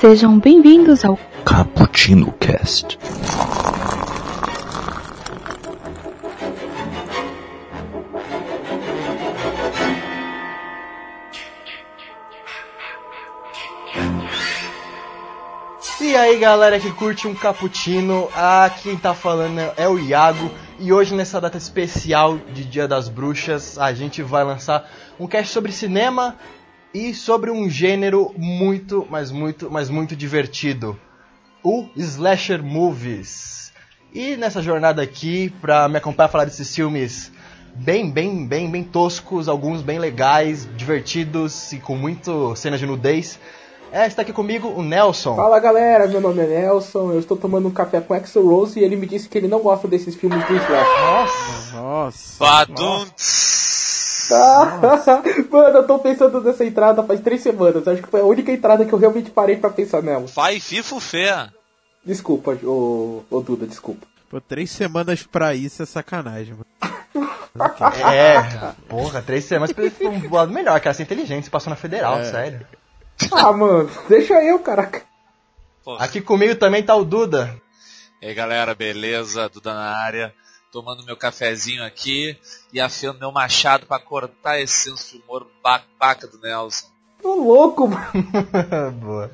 Sejam bem-vindos ao Cappuccino Cast. E aí galera que curte um cappuccino, ah, quem tá falando é o Iago e hoje nessa data especial de Dia das Bruxas a gente vai lançar um cast sobre cinema e sobre um gênero muito, mas muito, mas muito divertido, o slasher movies. E nessa jornada aqui, pra me acompanhar a falar desses filmes bem, bem, bem, bem toscos, alguns bem legais, divertidos e com muito cenas de nudez, é, está aqui comigo o Nelson. Fala galera, meu nome é Nelson, eu estou tomando um café com Axel Rose e ele me disse que ele não gosta desses filmes do Slash. Nossa! Nossa. Badum. Ah, Mano, eu tô pensando nessa entrada faz três semanas. Acho que foi a única entrada que eu realmente parei pra pensar nela. Vai, fifo fé. Desculpa, ô, ô Duda, desculpa. Pô, três semanas pra isso é sacanagem, mano. É, porra, três semanas pra um lado melhor, cara, ser inteligente, se passou na federal, É. sério. Ah, mano, deixa eu, caraca. Porra. Aqui comigo também tá o Duda. E aí galera, beleza? Duda na área. Tomando meu cafezinho aqui e afiando meu machado pra cortar esse senso de humor babaca do Nelson. Tô louco, mano. Boa.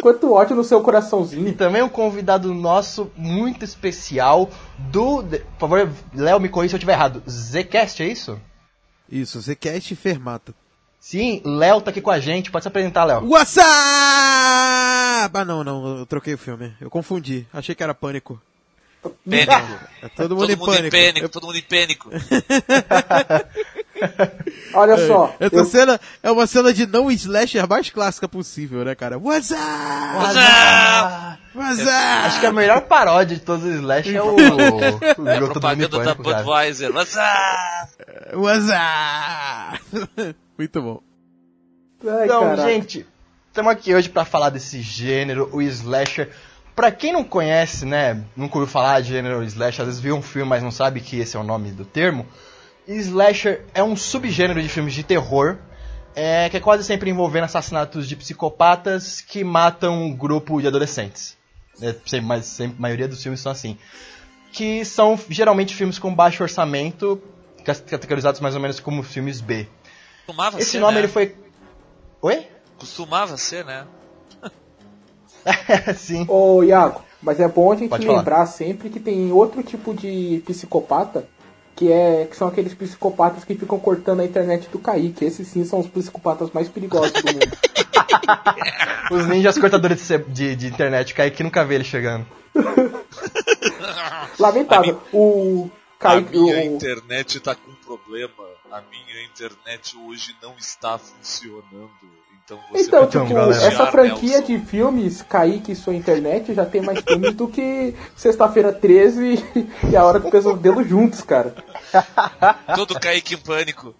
Quanto ódio no seu E coraçãozinho. também um convidado nosso muito especial do. Por favor, Léo, me corrija se eu estiver errado. Zcast, é isso? Isso, Zcast e Fermata. Sim, Léo tá aqui com a gente. Pode se apresentar, Léo. WhatsApp! Ah, não, não, eu troquei o filme. Eu confundi. Achei que era Pânico. Pânico. É todo mundo Todo em mundo em pânico. pânico, todo mundo em pânico. Olha só, Essa eu, cena é uma cena de não slasher mais clássica possível, né, cara? WhatsApp! Ah, WhatsApp! Acho que a melhor paródia de todos os Slash é o. o jogo Mundo em Propaganda da Pânico, cara. Budweiser. WhatsApp! WhatsApp! Muito bom. ai, Então, caraca. gente, estamos aqui hoje pra falar desse gênero, o slasher. Pra quem não conhece, né, nunca ouviu falar de gênero slasher, às vezes viu um filme, mas não sabe que esse é o nome do termo. Slasher é um subgênero de filmes de terror, é, que é quase sempre envolvendo assassinatos de psicopatas que matam um grupo de adolescentes. É, sempre, mas sempre, a maioria dos filmes são assim. Que são geralmente filmes com baixo orçamento, categorizados mais ou menos como filmes B. Costumava Esse ser, nome né? ele foi. Oi? Costumava ser, né? Sim. Ô, Iago, mas é bom a gente Pode falar. lembrar sempre que tem outro tipo de psicopata, que é que são aqueles psicopatas que ficam cortando a internet do Kaique. Esses sim são os psicopatas mais perigosos do mundo. Os ninjas cortadores de, de, de internet, o Kaique nunca vê ele chegando. Lamentável. O A Kaique. minha O, internet tá com problema. A minha internet hoje não está funcionando. Então você Então, tipo, galera. essa franquia Nelson. de filmes, Kaique e sua internet, já tem mais filmes do que Sexta-feira 13 e A Hora do Pesadelo juntos, cara. Todo Kaique em pânico.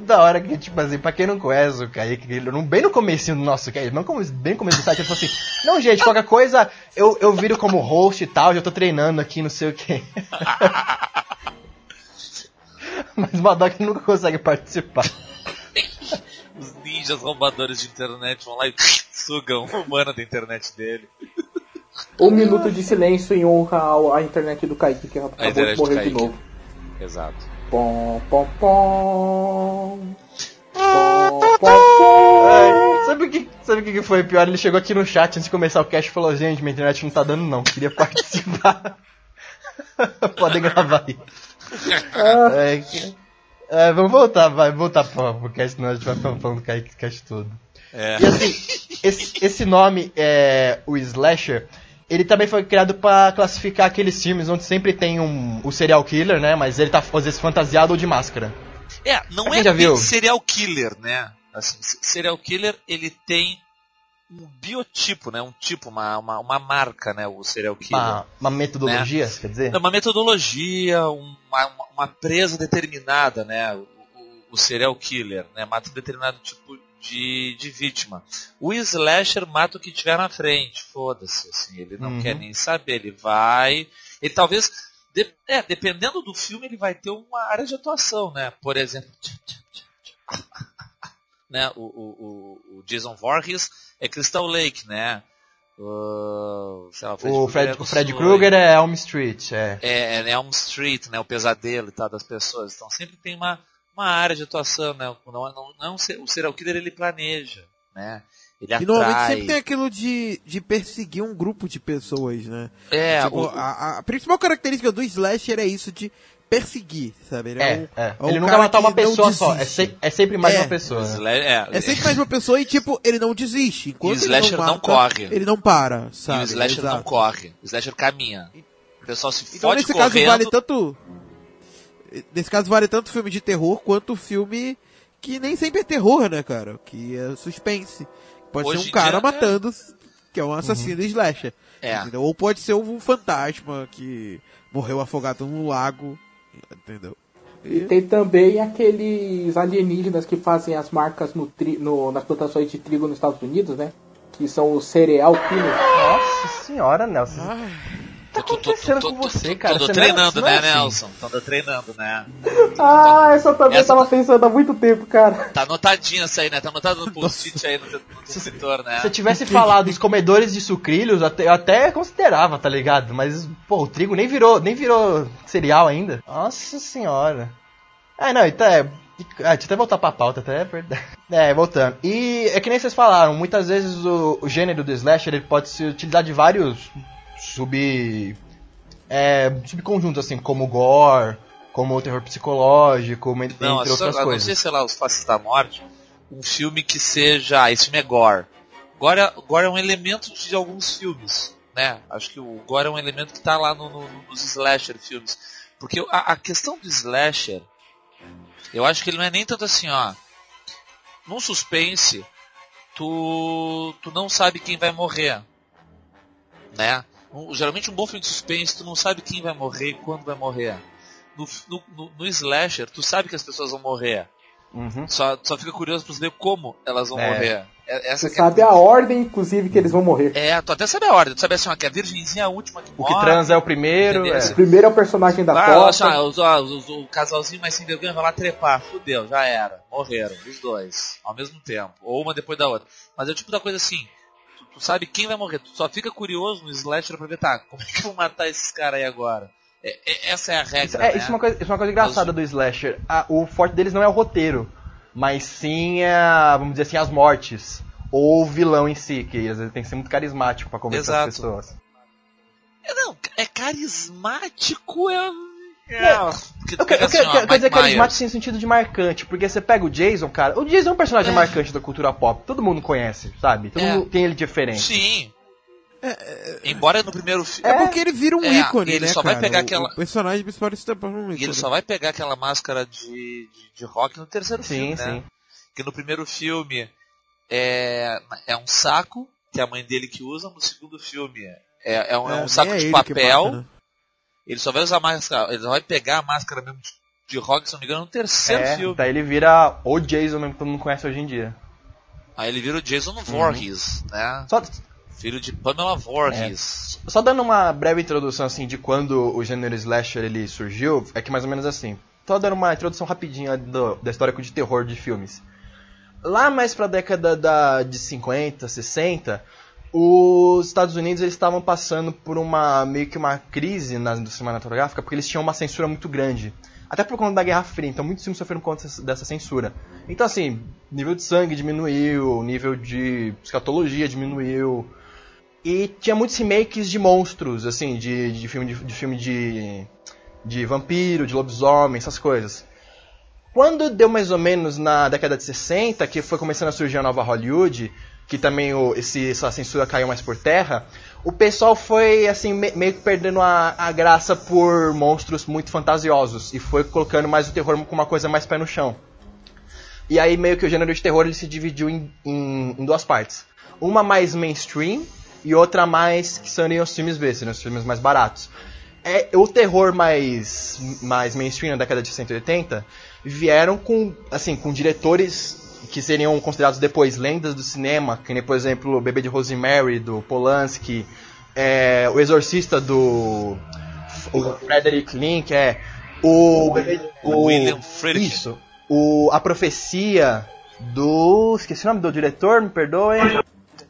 Da hora que, tipo assim, pra quem não conhece o Kaique, ele, não- bem no comecinho do nosso Kaique, não como, bem no começo do site, ele falou assim, não gente, qualquer coisa eu, eu viro como host e tal, já tô treinando aqui, não sei o que. Mas o Madoc nunca consegue participar. Os ninjas roubadores de internet vão lá e sugam o mana da internet dele. Um minuto de silêncio em honra ao- à internet do Kaique, que acabou de morrer de novo. Exato. Pom, pom, pom. Pom, pom, pom. Ai, sabe o que, sabe o que que foi pior? Ele chegou aqui no chat antes de começar o cast e falou, gente, minha internet não tá dando não, queria participar. Podem gravar aí. É, é, vamos voltar, vai, voltar pro, pro cast, senão a gente vai falando falando do Kaique cast todo. É. E assim, esse, esse nome, é, o Slasher, ele também foi criado pra classificar aqueles filmes onde sempre tem um, o serial killer, né? Mas ele tá, às vezes, fantasiado ou de máscara. É, não é já viu? serial killer, né? Assim, se- serial killer, ele tem um biotipo, né? Um tipo, uma, uma, uma marca, né? O serial killer. Uma, uma metodologia, quer dizer? É uma metodologia, uma, uma, uma presa determinada, né? O, o, o serial killer, né? Mata um determinado tipo de, de vítima. O slasher mata o que tiver na frente, foda-se, assim, ele não Uhum. quer nem saber, ele vai, ele talvez, De- é, dependendo do filme, ele vai ter uma área de atuação, né? Por exemplo, né? O, o, o, o Jason Voorhees é Crystal Lake, né? O, sei lá, O Krueger Fred, é o Fred. Krueger é Elm Street, é. é, é Elm Street, né? O pesadelo e tal das pessoas. Então sempre tem uma, uma área de atuação, né? Não, não, não, o serial killer ele planeja, né? Ele E normalmente atrai. sempre tem aquilo de, de perseguir um grupo de pessoas, né? É, Tipo, o- a, a principal característica do slasher é isso de perseguir, sabe? Ele É, um- é. um Ele nunca matar uma não pessoa só, é, se- é sempre mais É. uma pessoa. né? é, É sempre mais uma pessoa e, tipo, ele não desiste. Enquanto E o slasher ele não não, mata, corre. Ele não para, e sabe? o slasher não Exato. corre. O slasher caminha. O pessoal se Então fode nesse caso correndo. vale tanto... Nesse caso vale tanto filme de terror quanto filme que nem sempre é terror, né, cara? Que é suspense. Pode Hoje ser um cara matando, que é um assassino slasher. É. Ou pode ser um fantasma que morreu afogado num lago, entendeu? E tem também aqueles alienígenas que fazem as marcas no tri- no- nas plantações de trigo nos Estados Unidos, né? Que são os cereal killers. Nossa senhora, Nelson. O que tá Tô- tô- tô- acontecendo tô- com você, cara? Tô Você treinando, não é- né, não é assim. Nelson? Tô treinando, né? Ah, essa eu também Essa- tava pensando há muito tempo, cara. Tá anotadinho essa aí, né? Tá anotado no post-it aí no monitor, né? Se eu tivesse falado dos comedores de sucrilhos, até- eu até considerava, tá ligado? Mas, pô, o trigo nem virou, nem virou cereal ainda. Nossa senhora. É, não, então é. Ah, deixa eu até voltar pra pauta, até é verdade. É, voltando. E é que nem vocês falaram, muitas vezes o, o gênero do slasher ele pode se utilizar de vários sub. É, subconjuntos, assim, como o gore, como o terror psicológico, entre Não, outras a não coisas. ser, sei lá, os Faces da Morte, um filme que seja. Ah, esse filme é gore. Gore, é- gore é um elemento de alguns filmes, né? Acho que o gore é um elemento que tá lá no- no- nos slasher filmes. Porque a, a questão do slasher, eu acho que ele não é nem tanto assim, ó. Num suspense, tu, tu não sabe quem vai morrer, né? Um- geralmente um bom filme de suspense, tu não sabe quem vai morrer e quando vai morrer. No, no, no, no slasher, tu sabe que as pessoas vão morrer. Uhum. Só, só fica curioso pra saber como elas vão É. morrer. É- essa Você que é- sabe a ordem, inclusive, que eles vão morrer. É, tu até sabe a ordem. Tu sabe assim, ó, que a virgenzinha é a última que O morre. que transa é o primeiro. É. O primeiro é o personagem da Ah, os- ó, os- o casalzinho mais sem vergonha vai lá trepar. Fudeu, já era. Morreram, os dois. Ao mesmo tempo. Ou uma depois da outra. Mas é o tipo da coisa assim. Tu, sabe quem vai morrer. Tu só fica curioso no slasher pra ver, tá, como é que eu vou matar esses caras aí agora? É- é- essa é a regra, Isso, é, né? isso é uma coisa, isso é uma coisa engraçada do slasher. A- o forte deles não é o roteiro, mas sim, a, vamos dizer assim, as mortes. Ou o vilão em si, que às vezes tem que ser muito carismático pra convencer as Exato. pessoas. É, Não, é carismático, é... é tu Eu, quero- pega eu quero- assim, ó, quero dizer Mike carismático no sentido de marcante, porque você pega o Jason, cara. O Jason é um personagem É. marcante da cultura pop. Todo mundo conhece, sabe? Todo É. mundo tem ele diferente. Sim. Embora no primeiro filme... É, porque ele vira um É, ícone, ele né, só vai cara? pegar O- aquela- O personagem principal se um ícone. E ele só vai pegar aquela máscara de, de, de rock no terceiro Sim, filme, né? sim. Que no primeiro filme é, é um saco, que é a mãe dele que usa. No segundo filme é, é um, é um saco é de papel. Ele só vai usar a máscara, ele só vai pegar a máscara mesmo de, de rock, se não me engano, no terceiro É, filme. daí ele vira o Jason mesmo que todo mundo conhece hoje em dia. Aí ele vira o Jason Uhum. Voorhees, né? Só, Filho de Pamela Voorhees. Só dando uma breve introdução assim de quando o gênero slasher ele surgiu, é que mais ou menos assim. Só dando uma introdução rapidinha do- da história de terror de filmes. Lá mais pra década da, de 50, 60, os Estados Unidos eles estavam passando por uma meio que uma crise na indústria cinematográfica porque eles tinham uma censura muito grande. Até por conta da Guerra Fria, então muitos filmes sofreram por conta dessa- censura. Então assim, nível de sangue diminuiu, nível de escatologia diminuiu, e tinha muitos remakes de monstros, assim, de, de filme, de, de filme de, de vampiro, de lobisomem, essas coisas. Quando deu mais ou menos na década de 60, que foi começando a surgir a nova Hollywood, que também o, esse, essa censura caiu mais por terra, o pessoal foi assim me- meio que perdendo a, a graça por monstros muito fantasiosos e foi colocando mais o terror como uma coisa mais pé no chão. E aí meio que o gênero de terror ele se dividiu em, em, em duas partes. Uma mais mainstream e outra mais que seriam os filmes B, seriam os filmes mais baratos. É, o terror mais, mais mainstream na década de 180 vieram com, assim, com diretores que seriam considerados depois lendas do cinema, que nem, por exemplo, o Bebê de Rosemary, do Polanski, é, O Exorcista, do o Frederick Link, é. O. o William Friedkin. Isso. O, a profecia do. Esqueci o nome do diretor, me perdoem.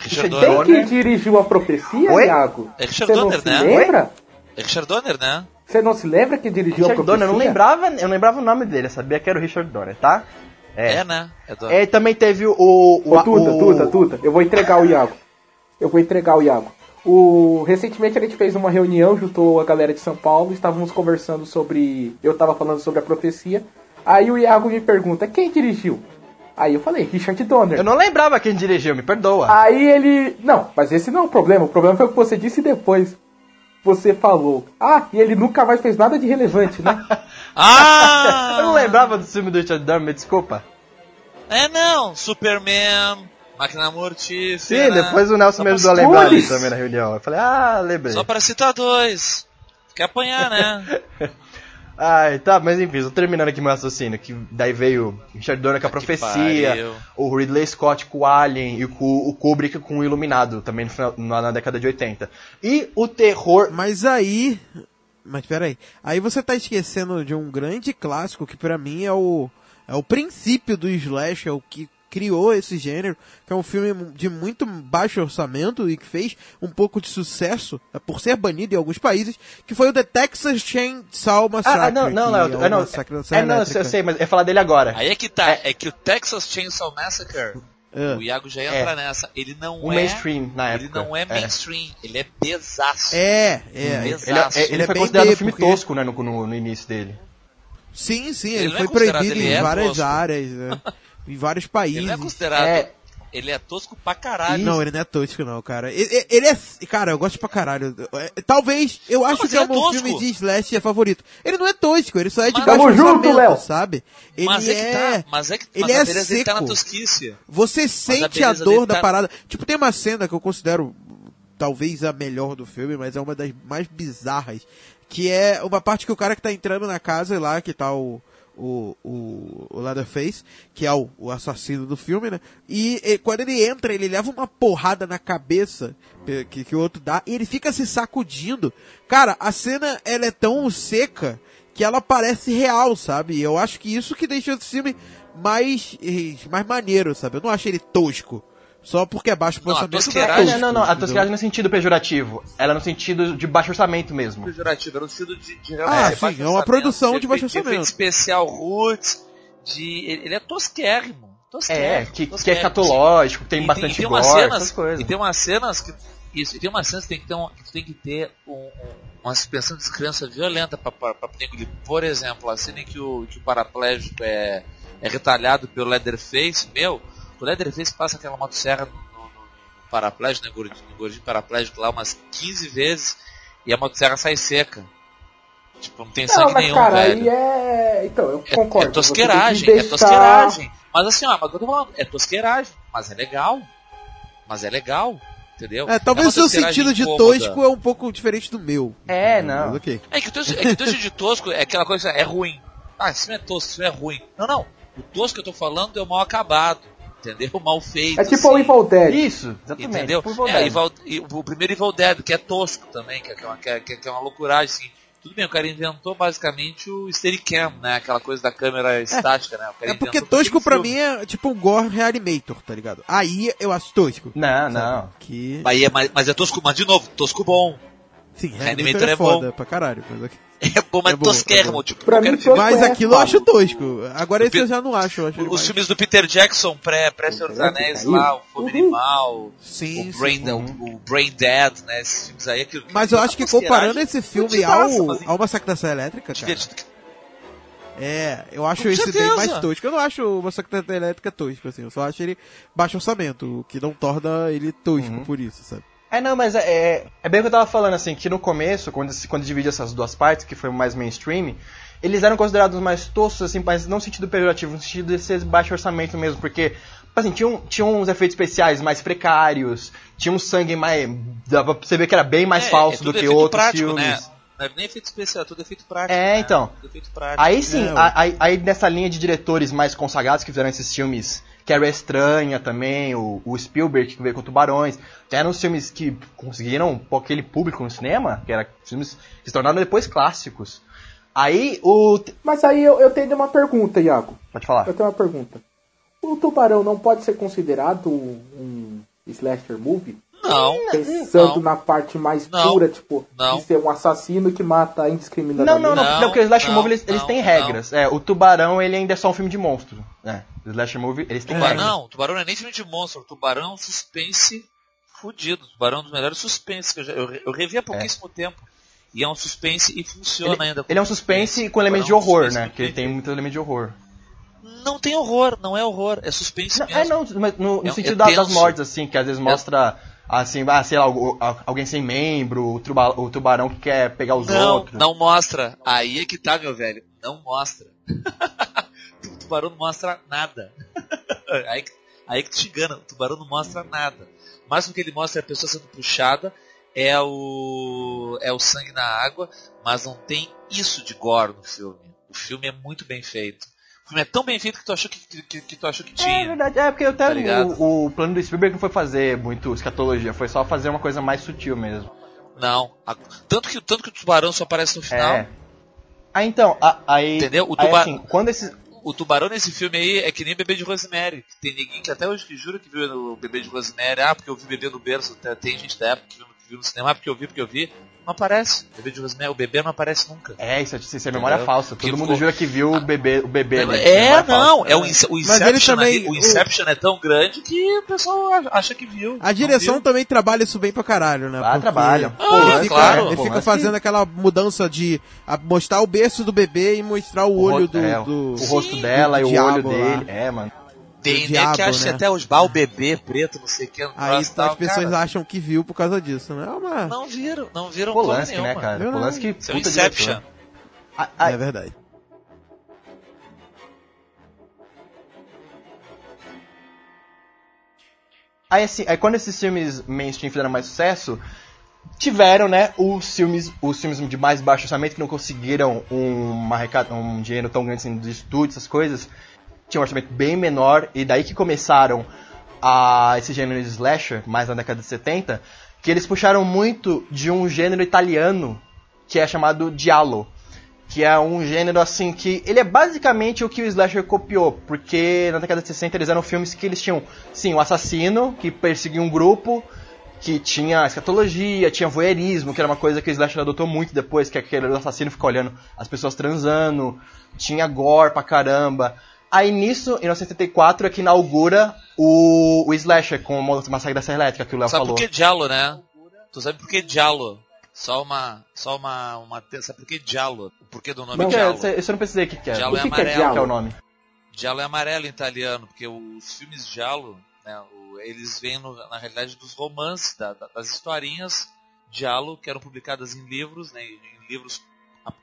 Richard Quem Quem Donner. que dirigiu a profecia, Oi? Iago? É Richard Você não Donner, se né? lembra? É Richard Donner, né? Você não se lembra que dirigiu a Richard profecia? Donner, eu não lembrava, eu não lembrava o nome dele, eu sabia que era o Richard Donner, tá? É, É. né? É. É, também teve o. o, Ô, Tuta, o- Tuta, Tuta, eu vou entregar o Iago. Eu vou entregar o Iago. O... Recentemente a gente fez uma reunião, juntou a galera de São Paulo, estávamos conversando sobre. Eu estava falando sobre a profecia. Aí o Iago me pergunta, quem dirigiu? Aí eu falei, Richard Donner. Eu não lembrava quem dirigiu, me perdoa. Aí ele. Não, mas esse não é o problema. O problema foi o que você disse depois. Você falou. Ah, e ele nunca mais fez nada de relevante, né? Ah! Eu não lembrava do filme do Richard me desculpa. É não, Superman, Máquina Mortífera. Sim, depois o Nelson me ajudou a lembrar disso também na reunião. Eu falei, ah, lembrei. Só para citar dois. Quer apanhar, né? Ai, tá, mas enfim, tô terminando aqui meu raciocínio, que daí veio Richard Donner com a Profecia, o Ridley Scott com o Alien e com o Kubrick com o Iluminado, também no final- na, na década de 80. E o terror... Mas aí. Mas peraí. Aí você tá esquecendo de um grande clássico que pra mim é o. É o princípio do Slash, é o que criou esse gênero, que é um filme de muito baixo orçamento e que fez um pouco de sucesso, é, por ser banido em alguns países, que foi o The Texas Chainsaw Massacre. Ah, ah, não, não, não, é é, não, massacre da é, não, eu sei, mas ia falar dele agora. Aí é que tá, é, que o Texas Chainsaw Massacre, É. o Iago já entra nessa, ele não O é... mainstream, na Ele época. não é mainstream, ele é pesaço. É, é. Mesmo. Ele, é- ele Ele é foi considerado um filme porque- tosco, né, no, no, no início dele. Sim, sim, Ele ele, é foi proibido ele em é várias tosco. áreas, né? em vários países. Ele não é considerado... É. Ele é tosco pra caralho. Não, ele não é tosco, não, cara. Ele, ele é. Cara, eu gosto pra caralho. É, Talvez, eu acho mas que é o ele é meu tosco. filme de Slash favorito. Ele não é tosco, ele só é de Mas- baixo junto, Léo. sabe? Ele mas é, é. que tá, mas é que ele mas é a beleza dele tá na seco. tosquice. Você sente a, beleza dor dele da tá- parada. Tipo, tem uma cena que eu considero talvez a melhor do filme, mas é uma das mais bizarras. Que é uma parte que o cara que tá entrando na casa lá, que tá o. O, o, o Leatherface, que é o, o assassino do filme, né? E, e quando ele entra, ele leva uma porrada na cabeça que, que o outro dá, e ele fica se sacudindo. Cara, a cena ela é tão seca que ela parece real, sabe? E eu acho que isso que deixa esse filme mais, mais maneiro, sabe? Eu não acho ele tosco. Só porque é baixo Não, a orçamento. tosqueiragem- é não, não, não, a tosqueiragem no sentido pejorativo. Ela é no sentido de baixo orçamento mesmo. pejorativo, era um estilo de, de Ah, de sim, baixo é uma orçamento, produção de baixo orçamento. efeito especial roots, de, ele é tosquérrimo. tosquérrimo É, que, que é tosquérrimo. escatológico, tem E bastante e tem gore, cenas, essas coisas. E tem umas cenas que. Isso, e tem umas cenas que tem que ter, um, que tem que ter um- um- uma suspensão de descrença violenta pra, pra, pra poder engolir. Por exemplo, a cena em que o, que o paraplégico é, é retalhado pelo Leatherface, meu, o Leatherface passa aquela motosserra no, no, no paraplégico, né, gordinho, no gordinho paraplégico lá umas 15 vezes e a motosserra sai seca. Tipo, não tem Não, sangue mas nenhum, cara, velho. aí é. Então, eu É, concordo. é que tosqueiragem, é deixar- tosqueiragem. Mas assim, ó, mas o que eu tô falando, é tosqueiragem, mas é legal. Mas é legal, entendeu? É, talvez uma o seu sentido de incômoda. tosco é um pouco diferente do meu. É, não. Mas ok. É que o tosco, é que o tosco de tosco é aquela coisa, é ruim. Ah, isso não é tosco, isso não é ruim. Não, não. O tosco que eu tô falando é o mal acabado, entendeu? O mal feito. É tipo assim. o Evil Dead. Isso, exatamente. Entendeu? Por Evil É. Evil- o primeiro Evil Dead, que é tosco também, que é, uma, que é, que é uma loucuragem, assim. Tudo bem, o cara inventou basicamente o Steadicam, né? Aquela coisa da câmera estática, né? O cara É porque tosco pra mim é tipo um gore reanimator, tá ligado? Aí eu acho tosco. Não, sabe? não. Que. Mas é, mas, mas é tosco, mas de novo, tosco bom. Sim, Reanimator reanimator é é foda pra caralho. Mas, ok. É bom, mas É bom, tosquérrimo. é bom. Tipo, Pra eu quero mim, dizer, mas é aquilo eu acho tosco. Agora esse eu já não acho. Acho os filmes do Peter Jackson, pré, pré Senhor dos Anéis lá, o Fome Uhum. Animal, Sim, o, sim. Brain, o, o Brain Dead, né? Esses filmes aí. Aquilo, Mas eu acho que comparando esse filme ao, ao ao Massacre da Serra Elétrica, cara, é, eu acho Com esse certeza. bem mais tosco. Eu não acho o Massacre da Elétrica tosco, assim. Eu só acho ele baixo orçamento, o que não torna ele tosco Uhum. por isso, sabe? É, não, mas é, é, é bem o que eu tava falando, assim, que no começo, quando, quando divide essas duas partes, que foi mais mainstream, eles eram considerados mais toscos, assim, mas não no sentido pejorativo, no sentido de ser baixo orçamento mesmo, porque, assim, tinham, tinham uns efeitos especiais mais precários, tinha um sangue mais... dava pra você ver que era bem mais falso do que outros filmes. Né? Não é nem efeito especial, é tudo efeito prático. É, né? então. Tudo efeito prático. Aí sim, É, aí nessa linha de diretores mais consagrados que fizeram esses filmes Carrie Estranha também, o, o Spielberg que veio com Tubarões. Eram os filmes que conseguiram pôr aquele público no cinema, que eram filmes que se tornaram depois clássicos. Aí o. Mas aí eu, eu tenho uma pergunta, Iago. Pode falar. Eu tenho uma pergunta. O Tubarão não pode ser considerado um slasher movie? Não. Pensando não. na parte mais Não. pura, tipo, Não. de ser um assassino que mata indiscriminadamente. não, não, Não, não, porque o Slash não, Movie eles, eles têm não. regras. É, o Tubarão ele ainda é só um filme de monstro. É, Slash Movie eles têm regras. Tubarão, tubarão não é nem filme de monstro, tubarão é um suspense fudido. Tubarão é um dos melhores suspense que eu já. Eu, eu revi há pouquíssimo tempo. E é um suspense e funciona Ele, ainda. ele é um suspense com elementos de é um horror, suspense né? muito Que ele tem muito elemento de horror. Não tem horror, não é horror, é suspense Não, mesmo. é, não, mas no, no É- sentido é da- das mortes, assim, que às vezes mostra, assim, ah, sei lá, alguém sem membro, o tubarão que quer pegar os não, outros. não mostra. Aí é que tá, meu velho. Não mostra. o tubarão não mostra nada. aí, que- aí que te engana, o tubarão não mostra nada. O máximo que ele mostra é a pessoa sendo puxada, é o. é o sangue na água, mas não tem isso de gore no filme. O filme é muito bem feito. O filme é tão bem feito que tu achou que, que, que tu achou que É tinha. verdade, é porque até Tá o, o plano do Spielberg não foi fazer muito escatologia, foi só fazer uma coisa mais sutil mesmo. Não. A- tanto, que, tanto que o tubarão só aparece no final. É. Ah, então, a- aí. Entendeu? O aí, tuba- assim, quando esses. O tubarão nesse filme aí é que nem bebê de Rosemary. Tem ninguém que até hoje que jura que viu o bebê de Rosemary. Ah, porque eu vi bebê no berço. Tem- gente da época que viu, que viu no cinema. Ah, porque eu vi, porque eu vi. Não aparece. O bebê de Rosemary, o bebê não aparece nunca. É, isso, é- isso é memória Entendeu? falsa. Todo Que mundo ficou- jura que viu o bebê, o bebê ali. É, memória não. falsa. É o, Ince- o Mas Inception, ele também- o Inception é tão grande que o pessoal acha que viu. A direção Não viu. também trabalha isso bem pra caralho, né? Ah, Porque trabalha. Ah, ele fica, claro. ele fica fazendo aquela mudança de mostrar o berço do bebê e mostrar o, O olho ro- do, é, do- o rosto do dela e o olho diabo lá. dele. É, mano. Tem do diabo, que acha né? até os bah, o bebê preto, não sei o que. Aí tal. as pessoas Cara, acham que viu por causa disso, né? É uma... Não viram, não viram porra Polanski, né, nenhuma. cara? Eu não- Polanski, Isso é o puta Inception. diretor. Ah, ah, É verdade. Aí, assim, aí quando esses filmes mainstream fizeram mais sucesso, tiveram, né, os filmes, os filmes de mais baixo orçamento que não conseguiram um, uma um dinheiro tão grande assim dos estúdios, essas coisas. Tinha um orçamento bem menor, e daí que começaram a esse gênero de slasher, mais na década de 70, que eles puxaram muito de um gênero italiano que é chamado giallo. Que é um gênero assim que. Ele é basicamente o que o Slasher copiou. Porque na década de 60 eles eram filmes que eles tinham, sim, o assassino que perseguia um grupo, que tinha escatologia, tinha voyeurismo, que era uma coisa que o Slasher adotou muito depois, que aquele assassino fica olhando as pessoas transando, tinha gore pra caramba. Aí nisso, em 1974, é que inaugura o, o Slasher com o Massacre da Serra Elétrica, que o Léo Sabe falou. por que Diallo, né? Tu sabe por que Diallo? Só uma. Só uma. uma sabe por que Diallo? O porquê do nome Porque Diallo? Isso eu não precisei o que, que é. Giallo o é que, que é amarelo. Giallo, que é o nome? Diallo é amarelo em italiano, porque os filmes Diallo, né, eles vêm no- na realidade dos romances, da- da- das historinhas Diallo, que eram publicadas em livros, né, em livros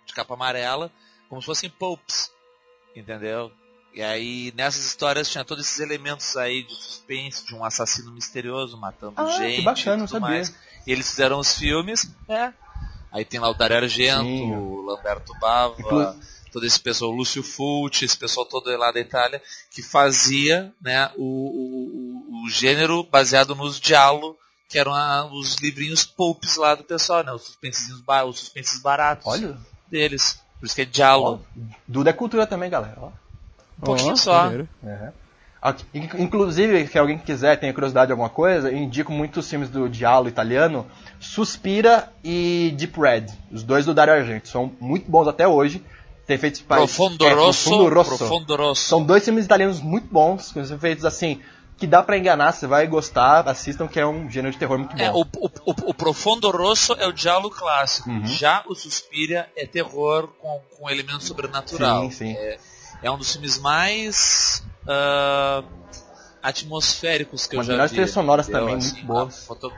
de capa amarela, como se fossem pulps, entendeu? E aí nessas histórias tinha todos esses elementos aí de suspense, de um assassino misterioso matando Ah, que gente, bacana, e não tudo sabia. mais. E eles fizeram os filmes, é. Aí tem lá o Dario Argento, Sim. o Lamberto Bava, Inclu- todo esse pessoal, o Lúcio Fulci, esse pessoal todo lá da Itália, que fazia né, o, o, o- gênero baseado nos diálogos, que eram a- os livrinhos pulps lá do pessoal, né, os, suspensezinhos ba- os suspenses baratos Olha. deles. Por isso que é Ó, diálogo. Duda é cultura também, galera. Ó. Um pouquinho só. Aqui- in- Inclusive, se alguém quiser, tenha curiosidade de alguma coisa, eu indico muitos filmes do Diallo italiano, Suspira e Deep Red. Os dois do Dario Argento. São muito bons até hoje. Tem feitos para Profondo é, Rosso, Profondo Rosso. Profondo Rosso. São dois filmes italianos muito bons, com efeitos assim, que dá pra enganar, você vai gostar, assistam, que é um gênero de terror muito bom. É, o, o, o, o Profondo Rosso é o diálogo clássico. Uhum. Já o Suspiria é terror com, com elemento sobrenatural. Sim, sim. É, é um dos filmes mais ah, atmosféricos que Umas eu já vi. trilhas sonoras entendeu? também, Assim, muito boas. foto-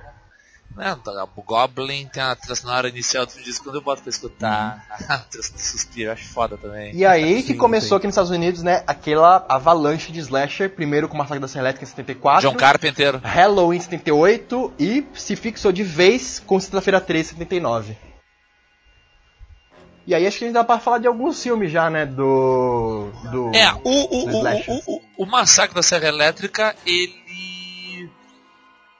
o Goblin tem a trilha sonora inicial do disco, quando eu boto pra escutar a trilha eu acho foda também. E aí que Sim, começou sim. aqui nos Estados Unidos, né, aquela avalanche de slasher, primeiro com Massacre da Serra Elétrica em 74, John Carpenter. Halloween em 78 e se fixou de vez com Sexta-feira 13 em 79. E aí acho que a gente dá pra falar de alguns filmes já, né? Do. do É, o, o, do o, o, o, o Massacre da Serra Elétrica, ele.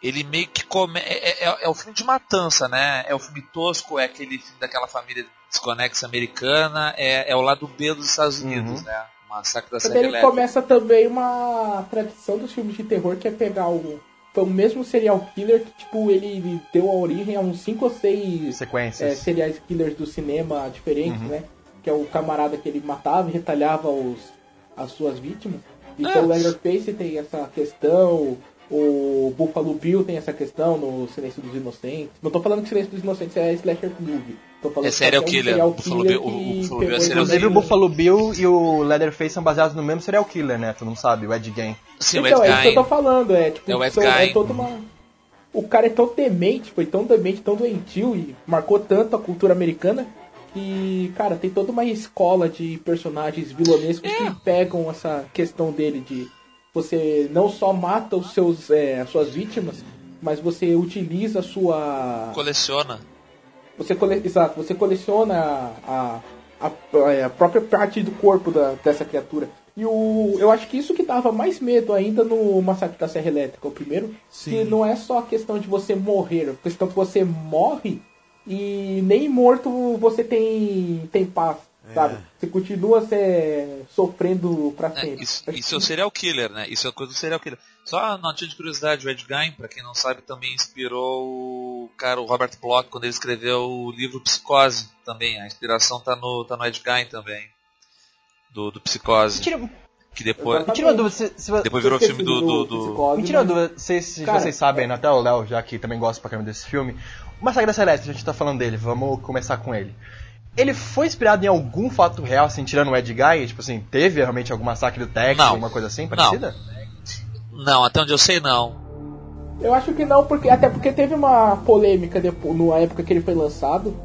Ele meio que come. É, é, é o filme de matança, né? É o filme tosco, é aquele filme daquela família desconexa americana, é, é o lado B dos Estados Unidos, Uhum. né? O Massacre da Mas Serra ele Elétrica. começa também uma tradição dos filmes de terror que é pegar o, foi o mesmo serial killer que tipo ele deu a origem a uns 5 ou 6 Sequências. é, serial killers do cinema diferentes, Uhum. né? Que é o camarada que ele matava e retalhava os, as suas vítimas. Então o Leatherface tem essa questão, o Buffalo Bill tem essa questão no Silêncio dos Inocentes. Não tô falando que Silêncio dos Inocentes é slasher movie. Tô falando É serial um killer. serial O Buffalo killer Bill- o- o que Buffalo Bill é pegou serial e- Inclusive o Buffalo Bill e o Leatherface são baseados no mesmo serial killer, né? Tu não sabe, o Ed Gein. Sim, o então, Ed é isso que eu tô falando, é tipo, É o Ed são- é toda uma. O cara é tão demente, foi tão demente, tão doentio e marcou tanto a cultura americana que, cara, tem toda uma escola de personagens vilonescos É. que pegam essa questão dele de você não só mata os seus, é, as suas vítimas, mas você utiliza a sua Coleciona. Você cole... Exato, você coleciona a, a, a própria parte do corpo da- dessa criatura. E o, eu acho que isso que dava mais medo ainda no Massacre da Serra Elétrica, o primeiro, Sim. que não é só a questão de você morrer, a questão que você morre e nem morto você tem, tem paz, sabe? Você continua se, sofrendo pra É, sempre. isso, Acho isso que- é o serial killer, né? Isso é coisa do serial killer. Só uma notinha de curiosidade, o Ed Gein, pra quem não sabe, também inspirou o cara, o Robert Bloch, quando ele escreveu o livro Psicose também. A inspiração tá no, tá no Ed Gein também. Do, do Psicose. Tira, Que depois, me tira uma dúvida, se, se, depois virou filme do. do, do- Psicose, me tira uma mas- dúvida, se, se Cara, vocês sabem, né, até o Léo, já que também gosta pra caramba desse filme. O Massacre da Celeste, a gente tá falando dele, vamos começar com ele. Ele foi inspirado em algum fato real, assim, tirando o Ed Guy? Tipo assim, teve realmente algum massacre do Texas, Não. alguma coisa assim, parecida? Não, até onde eu sei, não. Eu acho que não, porque até porque teve uma polêmica depois, na época que ele foi lançado.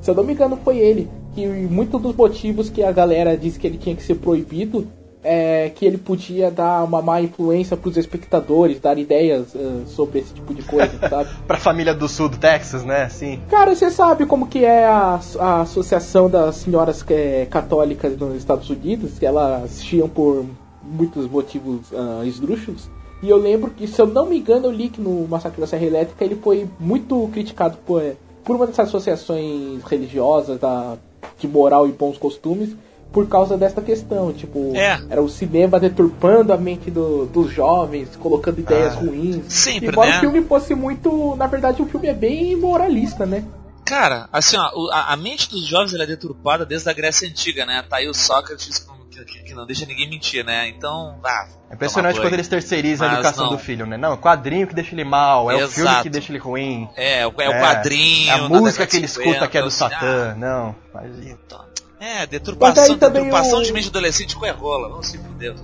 Se eu não me engano, foi ele. Que muitos dos motivos que a galera disse que ele tinha que ser proibido é que ele podia dar uma má influência pros espectadores, dar ideias ah, sobre esse tipo de coisa, sabe? Pra família do sul do Texas, né, assim. Cara, você sabe como que é a, a associação das senhoras eh, católicas nos Estados Unidos, que elas assistiam por muitos motivos ah, esdrúxulos. E eu lembro que, se eu não me engano, eu li que no Massacre da Serra Elétrica ele foi muito criticado por, por uma dessas associações religiosas da, de moral e bons costumes por causa desta questão. Tipo, É. era o cinema deturpando a mente do- dos jovens, colocando ideias Ah, ruins. sempre, Embora né? o filme fosse muito. Na verdade, o filme é bem moralista, né? Cara, assim, ó, a, a mente dos jovens ela é deturpada desde a Grécia Antiga, né? Tá aí o Sócrates que, que- que não deixa ninguém mentir, né? Então, ah, É impressionante quando eles terceirizam a educação não. do filho, né? Não, é o quadrinho que deixa ele mal, é o filme Exato. que deixa ele ruim. É, o, é o É, quadrinho. é a música que ele de 50, escuta que é do Satã. Não, mas... ah, É, deturpação, deturpação o- de mente adolescente com errola. Vamos se fuder.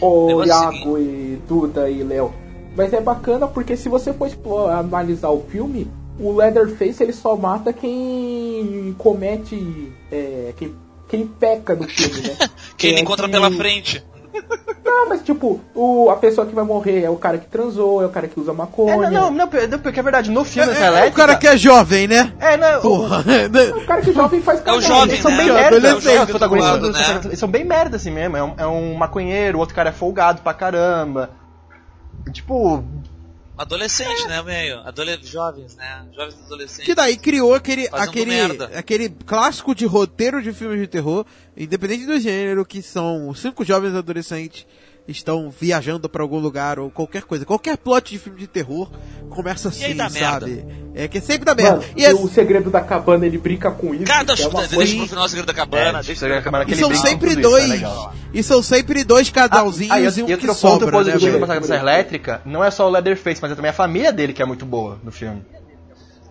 Ô é Iago e Duda e Léo. Mas é bacana porque se você for analisar o filme, o Leatherface ele só mata quem comete. é, quem, quem peca no filme, né? Quem ele É encontra que- pela frente. Não, mas tipo, o, a pessoa que vai morrer é o cara que transou, é o cara que usa maconha. É, não, não, não, não, porque é verdade, no filme dessa É, é o elétrica... cara que é jovem, né? É, não, o- Porra. O cara que jovem faz É o jovem, Eles são né? bem É o merda, adolescente, os protagonistas tudo, do- né? eles são bem merda assim mesmo. É um, é um maconheiro, o outro cara é folgado pra caramba. Tipo, Adolescente, né, meio? Adole jovens, né? Jovens adolescentes. Que daí criou aquele, aquele, merda. aquele clássico de roteiro de filmes de terror, independente do gênero, que são cinco jovens adolescentes estão viajando pra algum lugar ou qualquer coisa. Qualquer plot de filme de terror começa E aí assim, sabe? É que é sempre dá merda. Mano, E, é- o segredo da cabana ele brinca com isso. Cara, que é deixa, uma deixa coisa- pro final o segredo da cabana. É, deixa Segredo da Cabana, e aquele são brinca com sempre tudo isso, é dois. legal. e são sempre dois casalzinhos Ah, e, e um outro- e que outro sobra, ponto né? positivo do velho? Massacre da Serra Elétrica não é só o Leatherface, mas é também a família dele que é muito boa no filme.